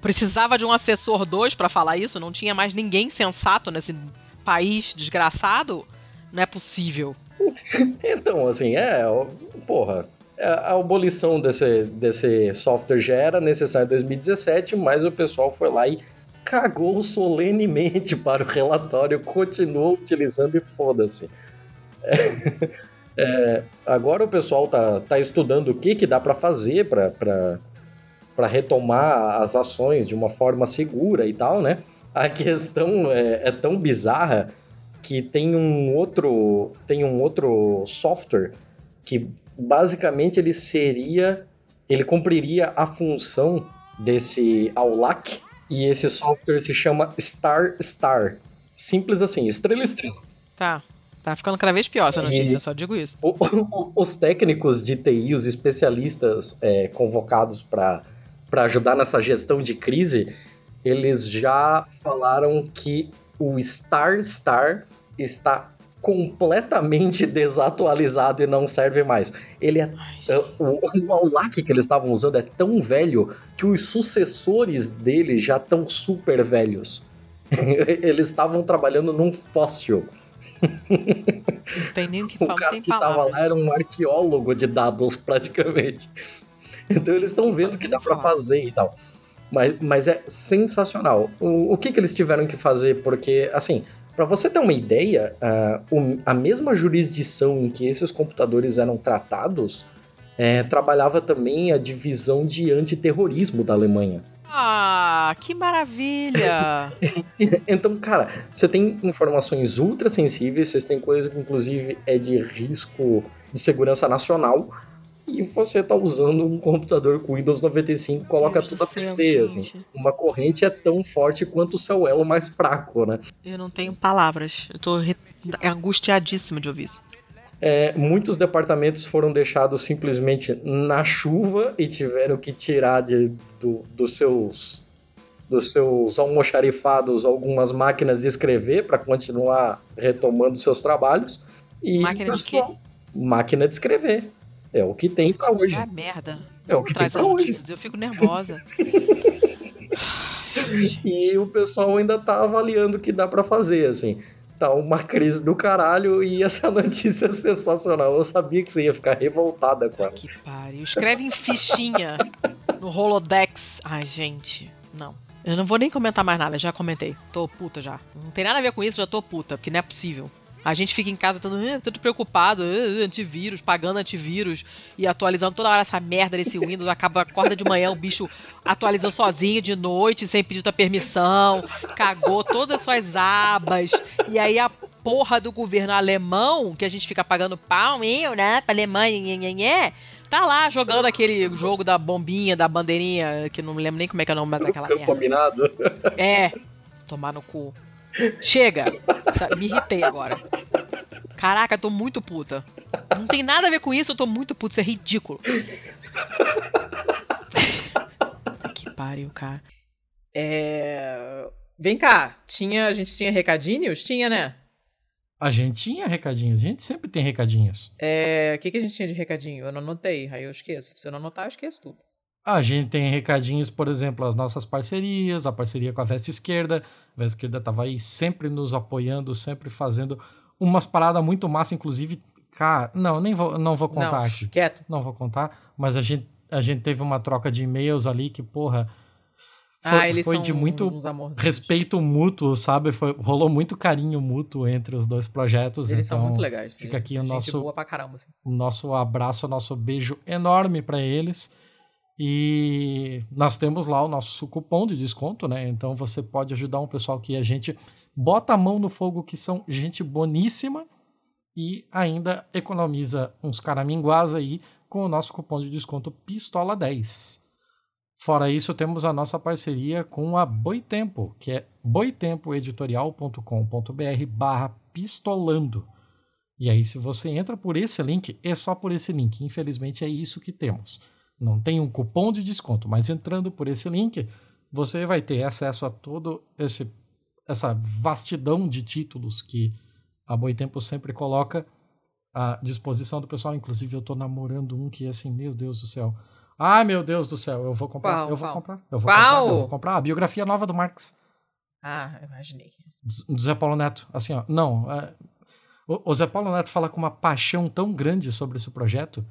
Precisava de um assessor 2 pra falar isso, não tinha mais ninguém sensato nesse país desgraçado. Não é possível. Então, assim, é, porra, é, a abolição desse, desse software já era necessária em 2017, mas o pessoal foi lá e cagou solenemente para o relatório, continuou utilizando e foda-se. É, é, agora o pessoal tá, tá estudando o que, que dá para fazer para retomar as ações de uma forma segura e tal, né? A questão é, é tão bizarra que tem um outro tem um outro software que basicamente ele seria ele cumpriria a função desse AULAC e esse software se chama Star Star. Simples assim, estrela estrela. Tá. Tá ficando cada vez pior essa E- notícia, só digo isso. O- o- os técnicos de TI, os especialistas é, convocados para ajudar nessa gestão de crise, eles já falaram que o Star Star está completamente desatualizado e não serve mais. Ele é o, o Aulac que eles estavam usando é tão velho que os sucessores dele já estão super velhos. Eles estavam trabalhando num fóssil. Não tem nem o que O falar, não cara que tava palavras. lá era um arqueólogo de dados, praticamente. Então eles estão vendo o que dá pra fazer e tal. Mas, mas é sensacional. O, o que, que eles tiveram que fazer? Porque, assim, pra você ter uma ideia, o- a mesma jurisdição em que esses computadores eram tratados eh, trabalhava também a divisão de antiterrorismo da Alemanha. Ah, que maravilha! Então, cara, você tem informações ultra sensíveis, vocês têm coisa que inclusive é de risco de segurança nacional, e você tá usando um computador com Windows 95, coloca Deus tudo do a perder, assim. Uma corrente é tão forte quanto o seu elo mais fraco, né? Eu não tenho palavras. Eu tô re- angustiadíssima de ouvir isso. É, muitos departamentos foram deixados simplesmente na chuva e tiveram que tirar de, do- dos seus dos seus almoxarifados algumas máquinas de escrever para continuar retomando seus trabalhos. E Máquina de pessoal, Máquina de escrever. É o que tem para hoje. Ah, merda. É o que tem Traz pra hoje. notícias, Eu fico nervosa. E o pessoal ainda tá avaliando o que dá pra fazer, assim. Tá uma crise do caralho e essa notícia é sensacional. Eu sabia que você ia ficar revoltada com ela. Que pariu. Escreve em fichinha no Holodex. Ai, gente. Não. Eu não vou nem comentar mais nada, já comentei. Tô puta já. Não tem nada a ver com isso, já tô puta, porque não é possível. A gente fica em casa todo, "Ah, todo preocupado, ah, antivírus, pagando antivírus e atualizando toda hora essa merda desse Windows. Acaba, acorda de manhã, o bicho atualizou sozinho de noite, sem pedir tua permissão, cagou todas as suas abas. E aí a porra do governo alemão, que a gente fica pagando pau, meu, né, pra Alemanha, nhê, nhê, nhê, tá lá jogando aquele jogo da bombinha, da bandeirinha, que não me lembro nem como é que é o nome daquela merda. Combinado? É, tomar no cu. Chega! Me irritei agora. Caraca, tô muito puta. Não tem nada a ver com isso, eu tô muito puta, isso é ridículo. que pariu, cara. É... Vem cá, tinha, a gente tinha recadinhos? Tinha, né? A gente tinha recadinhos, a gente sempre tem recadinhos. É... O que, que a gente tinha de recadinho? Eu não anotei, aí eu esqueço. Se eu não anotar, eu esqueço tudo. A gente tem recadinhos, por exemplo, as nossas parcerias, a parceria com a Veste Esquerda. A Veste Esquerda tava aí sempre nos apoiando, sempre fazendo umas paradas muito massa, inclusive, cara, não, nem vou, não vou contar não, aqui. quieto. Não vou contar, mas a gente, a gente teve uma troca de e-mails ali que, porra, foi, ah, eles foi de muito respeito mútuo, sabe? Foi, rolou muito carinho mútuo entre os dois projetos. Eles então são muito legais. Fica aqui o nosso, caramba, assim. o nosso abraço, o nosso beijo enorme para eles. E nós temos lá o nosso cupom de desconto, né? Então você pode ajudar um pessoal que a gente bota a mão no fogo que são gente boníssima e ainda economiza uns caraminguás aí com o nosso cupom de desconto PISTOLA10. Fora isso, temos a nossa parceria com a Boitempo, que é boitempoeditorial.com.br barra pistolando. E aí, se você entra por esse link, é só por esse link. Infelizmente, é isso que temos. Não tem um cupom de desconto, mas entrando por esse link, você vai ter acesso a todo esse essa vastidão de títulos que a Boitempo sempre coloca à disposição do pessoal. Inclusive, eu estou namorando um que, assim, meu Deus do céu. Ai, meu Deus do céu, eu vou comprar, Qual? eu vou comprar, eu vou comprar, eu vou comprar a biografia nova do Marx, Ah, imaginei. do Zé Paulo Neto. Assim, ó, não, é, o, o Zé Paulo Neto fala com uma paixão tão grande sobre esse projeto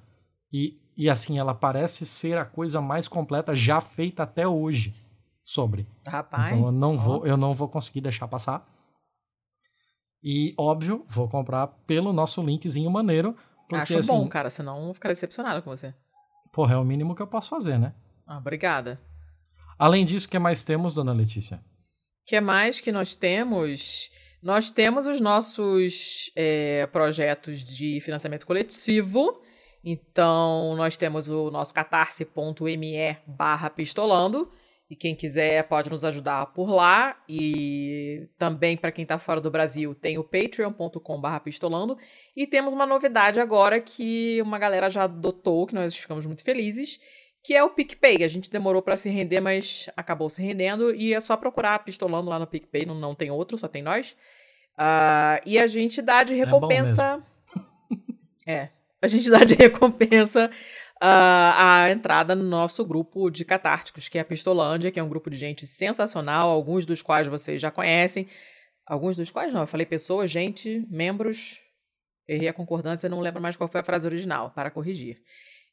e, e assim, ela parece ser a coisa mais completa já feita até hoje sobre. Rapaz. Então eu não ó. vou, eu não vou conseguir deixar passar. E óbvio, vou comprar pelo nosso linkzinho maneiro, porque Acho assim, bom, cara, senão eu vou ficar decepcionada com você. porra, é o mínimo que eu posso fazer, né? Ah, obrigada. Além disso, o que mais temos, dona Letícia? O que mais que nós temos? Nós temos os nossos é, projetos de financiamento coletivo. Então, nós temos o nosso catarse.me barra pistolando. E quem quiser pode nos ajudar por lá. E também, para quem está fora do Brasil, tem o patreon.com barra pistolando. E temos uma novidade agora que uma galera já adotou, que nós ficamos muito felizes, que é o PicPay. A gente demorou para se render, mas acabou se rendendo. E é só procurar pistolando lá no PicPay, não, não tem outro, só tem nós. Ah, e a gente dá de bom recompensa. É, a gente dá de recompensa ah, a entrada no nosso grupo de catárticos, que é a Pistolândia, que é um grupo de gente sensacional, alguns dos quais vocês já conhecem. Alguns dos quais não, eu falei pessoas, gente, membros. Errei a concordância, não lembro mais qual foi a frase original, para corrigir.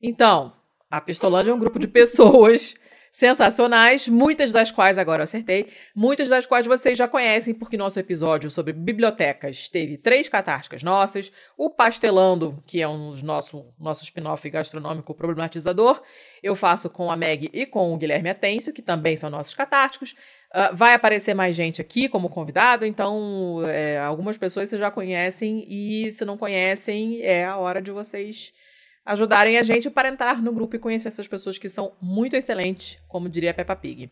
Então, a Pistolândia é um grupo de pessoas sensacionais, muitas das quais, agora eu acertei, muitas das quais vocês já conhecem, porque nosso episódio sobre bibliotecas teve três catárticas nossas, o Pastelando, que é um nosso, nosso spin-off gastronômico problematizador, eu faço com a Meg e com o Guilherme Atencio, que também são nossos catárticos. Ah, vai aparecer mais gente aqui como convidado, então é, algumas pessoas vocês já conhecem, e se não conhecem, é a hora de vocês ajudarem a gente para entrar no grupo e conhecer essas pessoas que são muito excelentes, como diria a Peppa Pig.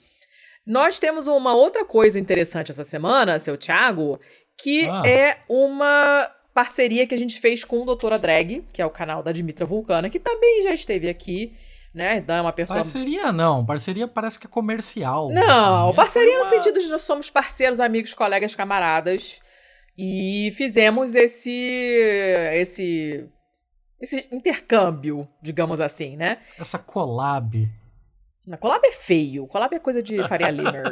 Nós temos uma outra coisa interessante essa semana, seu Thiago, que Ah. é uma parceria que a gente fez com o Doutora Drag, que é o canal da Dimitra Vulcana, que também já esteve aqui, né? É uma pessoa Parceria não, parceria parece que é comercial. não, assim, parceria é no uma- sentido de nós somos parceiros, amigos, colegas, camaradas. E fizemos esse esse esse intercâmbio, digamos assim, né? Essa collab. Na collab é feio, collab é coisa de Faria Limer.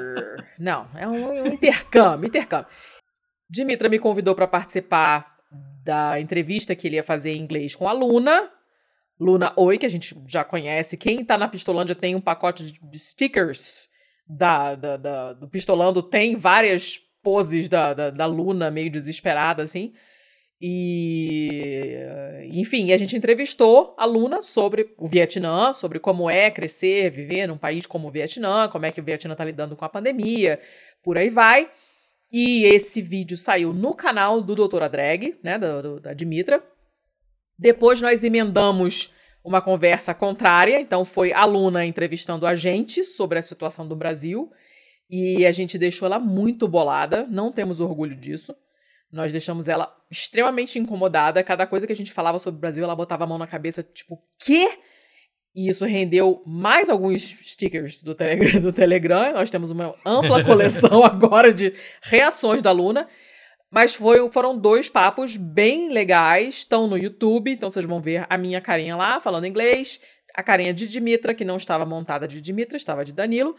Não, é um, um intercâmbio, intercâmbio. Dimitra me convidou para participar da entrevista que ele ia fazer em inglês com a Luna. Luna Oi, que a gente já conhece. Quem tá na Pistolândia tem um pacote de stickers da, da, da- do Pistolando, tem várias poses da, da, da Luna meio desesperada, assim. E, enfim, a gente entrevistou a Luna sobre o Vietnã, sobre como é crescer, viver num país como o Vietnã, como é que o Vietnã está lidando com a pandemia, por aí vai. E esse vídeo saiu no canal do Doutora Drag, né, da, da Dimitra. Depois nós emendamos uma conversa contrária, então foi a Luna entrevistando a gente sobre a situação do Brasil. E a gente deixou ela muito bolada, não temos orgulho disso. Nós deixamos ela extremamente incomodada. Cada coisa que a gente falava sobre o Brasil, ela botava a mão na cabeça, tipo, quê? E isso rendeu mais alguns stickers do, Telegram. Do Telegram. Nós temos uma ampla coleção agora de reações da Luna. Mas foi, foram dois papos bem legais. Estão no YouTube, então vocês vão ver a minha carinha lá, falando inglês. A carinha de Dimitra, que não estava montada de Dimitra, estava de Danilo,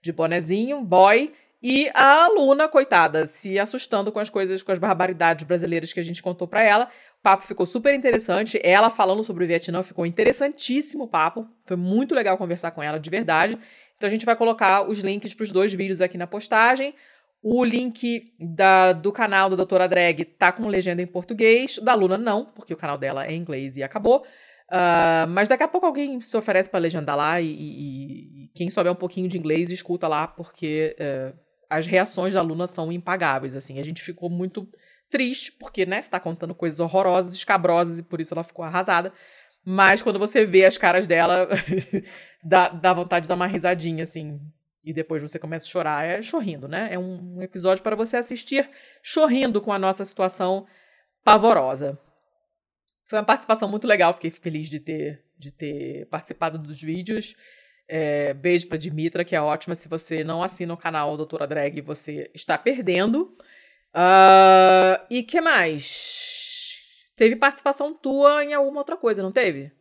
de bonezinho, boy. E a Luna, coitada, se assustando com as coisas, com as barbaridades brasileiras que a gente contou pra ela. O papo ficou super interessante. Ela falando sobre o Vietnã ficou interessantíssimo o papo. Foi muito legal conversar com ela, de verdade. Então a gente vai colocar os links para os dois vídeos aqui na postagem. O link da, do canal do Doutora Drag tá com legenda em português. Da Luna não, porque o canal dela é em inglês e acabou. Ah, mas daqui a pouco alguém se oferece para legendar lá e, e- e quem souber um pouquinho de inglês escuta lá, porque eh, as reações da Luna são impagáveis, assim. A gente ficou muito triste, porque, né, você tá contando coisas horrorosas, escabrosas, e por isso ela ficou arrasada. Mas quando você vê as caras dela, dá, dá vontade de dar uma risadinha, assim. E depois você começa a chorar. É chorrindo, né? É um, um episódio para você assistir chorrindo com a nossa situação pavorosa. Foi uma participação muito legal, fiquei feliz de ter, de ter participado dos vídeos. É, beijo pra Dimitra, que é ótima. Se você não assina o canal Doutora Drag, você está perdendo. Uh, e que mais? Teve participação tua em alguma outra coisa, não teve?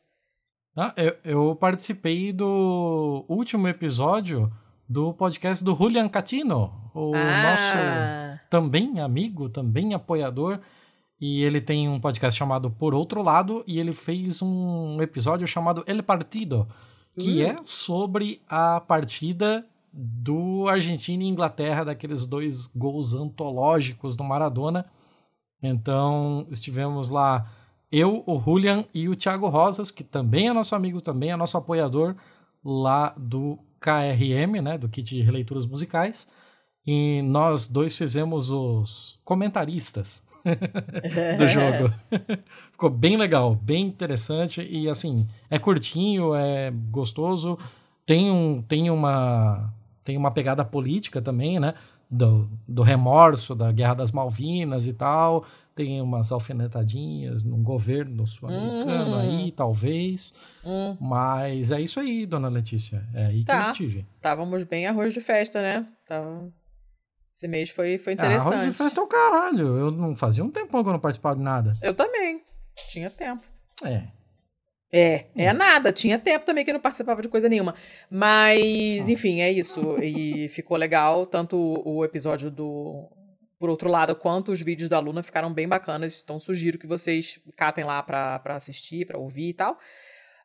Ah, eu, eu participei do último episódio do podcast do Julian Catino, o Ah. nosso também amigo, também apoiador. E ele tem um podcast chamado Por Outro Lado, e ele fez um episódio chamado El Partido, que Uh. é sobre a partida do Argentina e Inglaterra, daqueles dois gols antológicos do Maradona. Então, estivemos lá eu, o Julian e o Thiago Rosas, que também é nosso amigo, também é nosso apoiador lá do KRM, né, do Kit de Releituras Musicais. E nós dois fizemos os comentaristas do jogo. Ficou bem legal, bem interessante e assim, é curtinho, é gostoso, tem um tem uma tem uma pegada política também, né? Do, do remorso da Guerra das Malvinas e tal. Tem umas alfinetadinhas num governo sul-americano Hum. aí, talvez. Hum, Mas é isso aí, dona Letícia. É aí que Tá. eu estive. estávamos bem arroz de festa, né? Tava... Esse mês foi, foi Ah, interessante. arroz de festa é o caralho. Eu não fazia um tempão que eu não participava de nada. Eu também. Tinha tempo. É. É, é nada. Tinha tempo também que eu não participava de coisa nenhuma. Mas, Ah. enfim, é isso. E ficou legal. Tanto o episódio do. Por outro lado, quanto os vídeos da Luna ficaram bem bacanas. Então, sugiro que vocês catem lá pra, pra assistir, pra ouvir e tal.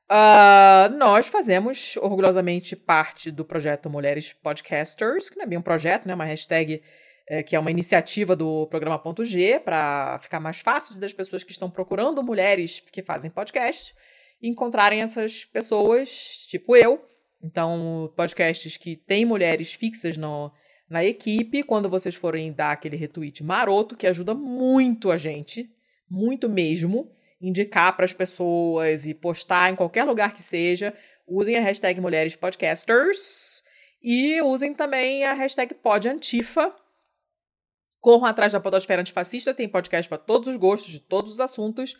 Ah, nós fazemos orgulhosamente parte do projeto Mulheres Podcasters, que não é bem um projeto, né? Uma hashtag é, que é uma iniciativa do programa G para ficar mais fácil das pessoas que estão procurando mulheres que fazem podcast encontrarem essas pessoas, tipo eu. Então, podcasts que têm mulheres fixas no, na equipe, quando vocês forem dar aquele retweet maroto, que ajuda muito a gente, muito mesmo, indicar para as pessoas e postar em qualquer lugar que seja, usem a hashtag Mulheres Podcasters e usem também a hashtag PodAntifa. Corram atrás da Podosfera Antifascista, tem podcast para todos os gostos, de todos os assuntos,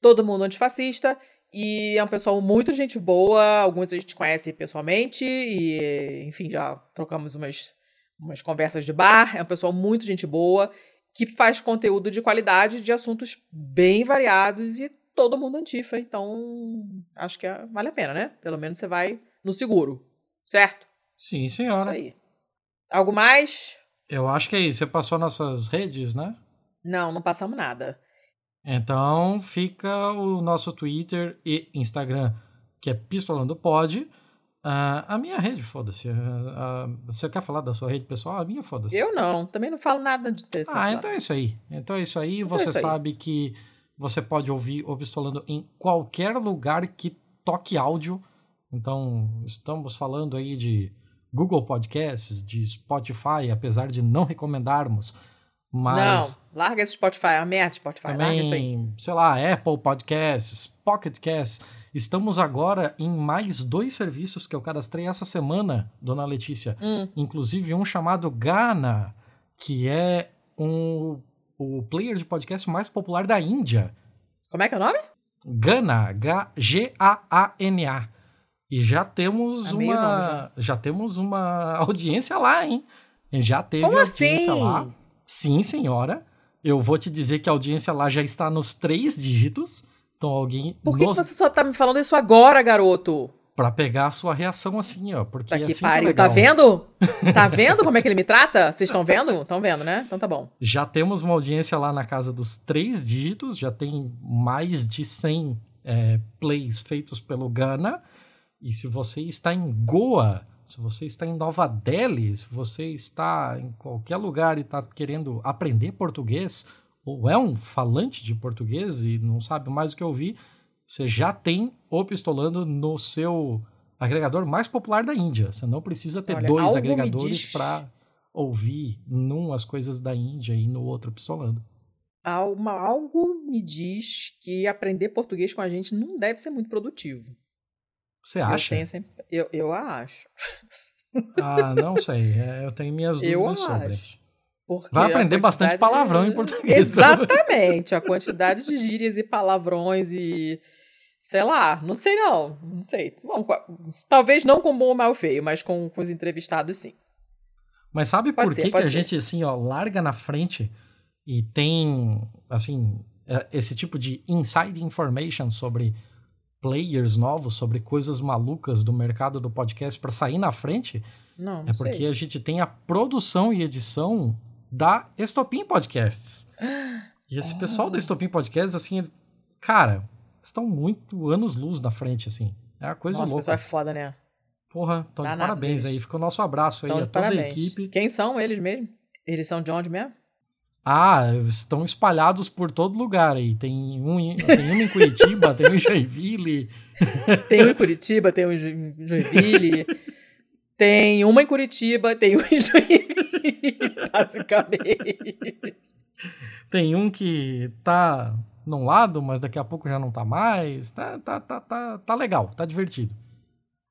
todo mundo antifascista. E é um pessoal muito gente boa, alguns a gente conhece pessoalmente, e enfim, já trocamos umas, umas conversas de bar. É um pessoal muito gente boa, que faz conteúdo de qualidade, de assuntos bem variados e todo mundo antifa. Então, acho que é- vale a pena, né? Pelo menos você vai no seguro, certo? Sim, Isso senhora. aí. Algo mais? Eu acho que é isso. Você passou nossas redes, né? Não, não passamos nada. Então fica o nosso Twitter e Instagram, que é Pistolando Pod. Ah, a minha rede, foda-se. Ah, ah, você quer falar da sua rede pessoal? A minha, foda-se. Eu não, também não falo nada de interessante. Ah, então é isso aí. Então é isso aí. Então é você isso aí. sabe que você pode ouvir o Pistolando em qualquer lugar que toque áudio. Então, estamos falando aí de Google Podcasts, de Spotify, apesar de não recomendarmos. Mas Não, larga esse Spotify, é uma merda Spotify, larga isso aí. também, sei lá, Apple Podcasts, Pocket Casts. Estamos agora em mais dois serviços que eu cadastrei essa semana, dona Letícia. Hum, Inclusive um chamado Gana, que é um, o player de podcast mais popular da Índia. como é que é o nome? Gana, G-A-A-N-A. E já temos Amei uma, já. já temos uma audiência lá, hein? Já teve Como audiência assim? lá. Sim, senhora. Eu vou te dizer que a audiência lá já está nos três dígitos. Então alguém Por que, que nos... você só tá me falando isso agora, garoto? para pegar a sua reação assim, ó, porque Tá que assim que é pariu. legal. Tá vendo? Tá vendo como é que ele me trata? Vocês estão vendo? Estão vendo, né? Então tá bom. Já temos uma audiência lá na casa dos três dígitos, já tem mais de 100 é, plays feitos pelo Gana. E se você está em Goa, se você está em Nova Delhi, se você está em qualquer lugar e está querendo aprender português, ou é um falante de português e não sabe mais o que ouvir, você já tem o Pistolando no seu agregador mais popular da Índia. Você não precisa ter Olha, dois agregadores para ouvir num as coisas da Índia e no outro pistolando. Alma- algo me diz que aprender português com a gente não deve ser muito produtivo. Você Eu, acha? tenho sempre, eu, eu acho. Ah, não sei. É, eu tenho minhas Eu dúvidas sobre. acho. Porque Vai aprender bastante palavrão em português. Exatamente. A quantidade de gírias e palavrões e. Sei lá, não sei não. Não sei. Bom, talvez não com bom ou mal feio, mas com, com os entrevistados, sim. Mas sabe Pode por ser, que, que a ser. gente, assim, ó, larga na frente e tem, assim, é, esse tipo de inside information sobre players novos, sobre coisas malucas do mercado do podcast pra sair na frente? Não, não É porque sei. a gente tem a produção e edição da Estopim Podcasts. E esse pessoal da Oh. Estopim Podcasts, assim, cara, estão muito anos-luz na frente, assim. É uma coisa Nossa, louca. pessoal é foda, né? Porra, então Danados parabéns eles. aí. Fica o nosso abraço aí Então, a de toda a equipe. Quem são eles mesmo? Eles são de onde mesmo? Ah, estão espalhados por todo lugar aí. Tem um, em- tem um em Curitiba, tem um em Joinville. Tem um em Curitiba, tem um em Jo- Joinville. tem uma em Curitiba, tem um em Joinville, basicamente. Tem um que tá num lado, mas daqui a pouco já não tá mais. Tá, tá, tá, tá, tá legal, tá divertido.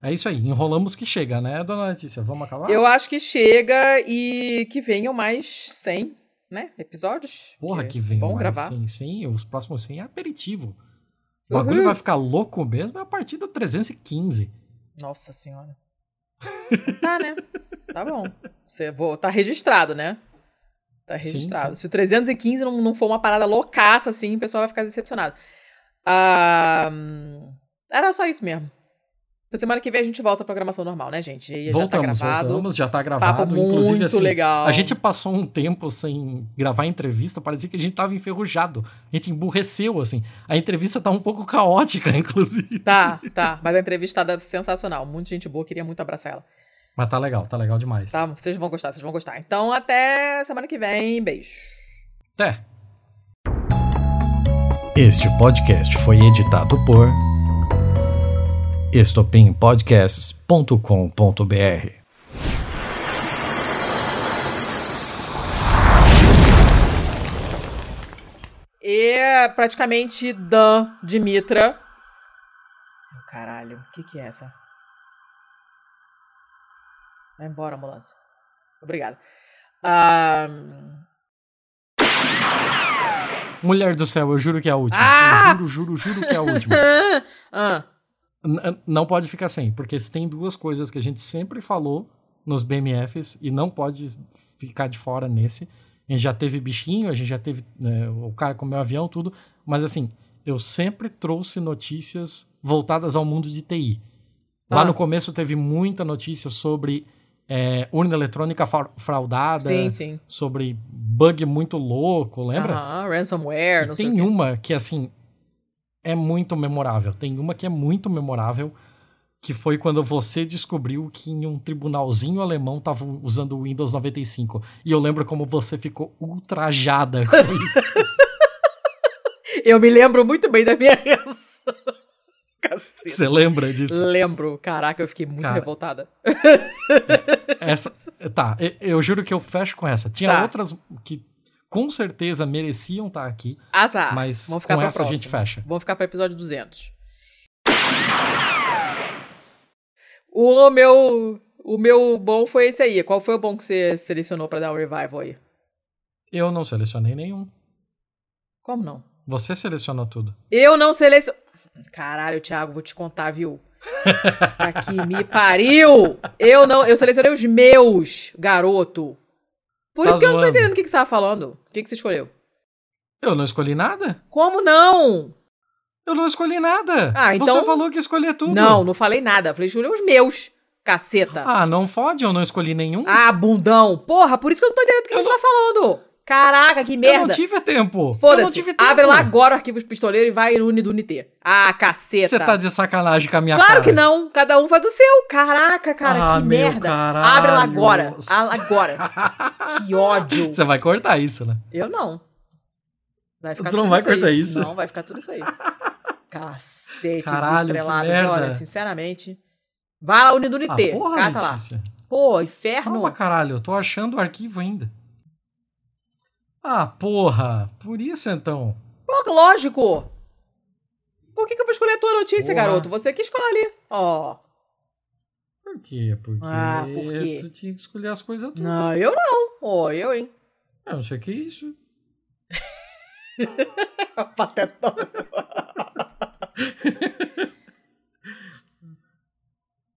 É isso aí, enrolamos que chega, né, dona Letícia? Vamos acabar? Eu acho que chega e que venham mais 100, né, episódios. Porra, é que vem Bom mais gravar. Sim, sim, os próximos 100 é aperitivo. O bagulho Uhul. vai ficar louco mesmo a partir do 315. Nossa senhora. Tá, né? Tá bom. Você, vou, tá registrado, né? Tá Sim, registrado. sim. Se o 315 não, não for uma parada loucaça assim, o pessoal vai ficar decepcionado. Ah, era só isso mesmo. Na semana que vem a gente volta à programação normal, né, gente? E aí já tá voltamos, gravado. voltamos, já tá gravado. Papo inclusive, muito assim, legal. A gente passou um tempo sem gravar entrevista, parecia que a gente tava enferrujado. A gente emburreceu, assim. A entrevista tá um pouco caótica, inclusive. Tá, tá. Mas a entrevistada é sensacional. Muita gente boa, queria muito abraçar ela. Mas tá legal, tá legal demais. Tá? Vocês vão gostar, vocês vão gostar. Então, até semana que vem. Beijo. Até. Este podcast foi editado por estopimpodcasts.com.br. E é praticamente Dan Dimitra. Meu caralho, o que que é essa? Vai embora, ambulância. Obrigada. Ah, Mulher do céu, eu juro que é a última. Ah! Eu juro, juro, juro que é a última. ah, não pode ficar sem, porque tem duas coisas que a gente sempre falou nos BMFs e não pode ficar de fora nesse. A gente já teve bichinho, a gente já teve né, o cara comeu avião, tudo, mas assim, eu sempre trouxe notícias voltadas ao mundo de TI. Lá Ah. no começo teve muita notícia sobre é, urna eletrônica fraudada, sim, sim. sobre bug muito louco, lembra? Aham, ransomware, E não sei o tem uma que, assim, é muito memorável. Tem uma que é muito memorável, que foi quando você descobriu que em um tribunalzinho alemão tava usando o Windows 95. E eu lembro como você ficou ultrajada com isso. Eu me lembro muito bem da minha reação. Caceta. você lembra disso? Lembro. Caraca, eu fiquei muito Cara, revoltada. Essa, tá, eu, juro que eu fecho com essa. Tinha Tá. outras que com certeza mereciam estar aqui, Azar. mas Vamos ficar com essa a próxima. gente fecha. Vamos ficar para episódio 200. O meu, o meu bom foi esse aí. Qual foi o bom que você selecionou pra dar um revival aí? Eu não selecionei nenhum. Como não? Você selecionou tudo. Eu não selecionei. Caralho, Thiago, vou te contar, viu? Tá que me pariu! Eu não, eu selecionei os meus, garoto. Por Tá isso que eu não tô zoando. entendendo o que, que você tava falando. O que, que você escolheu? Eu não escolhi nada? Como não? Eu não escolhi nada. Ah, então- Você falou que escolher tudo. Não, não falei nada. Falei, escolhi os meus, caceta. Ah, não fode, eu não escolhi nenhum. Ah, bundão. Porra, por isso que eu não tô entendendo do que Eu você tá falando. Caraca, que eu não merda. tive tempo. Eu não Foda-se. tive tempo. Abre lá agora o arquivos pistoleiro e vai no Unidunité. Ah, caceta. Você tá de sacanagem com a minha Claro cara. que não. Cada um faz o seu. Caraca, cara, Ah, que meu merda. caralho. Abre lá agora. Ah, Agora. que ódio. Você vai cortar isso, né? Eu não. Vai ficar Tu não tudo vai isso aí. cortar isso? Não, vai ficar tudo isso aí. Cacete, Caralho, merda. Olha, sinceramente. Vai lá, Unidunité. Ah, porra, Cata lá. Pô, inferno. Calma, caralho, eu tô achando o arquivo ainda. Ah, porra. Por isso então. Pô, lógico. Por que, que eu vou escolher a tua notícia, Porra. garoto? Você que escolhe. Ó. Por quê? Porque Ah, por quê? tu tinha que escolher as coisas tudo. Não, eu não. Ó, eu, hein? Eu não sei o que é isso. Patetão.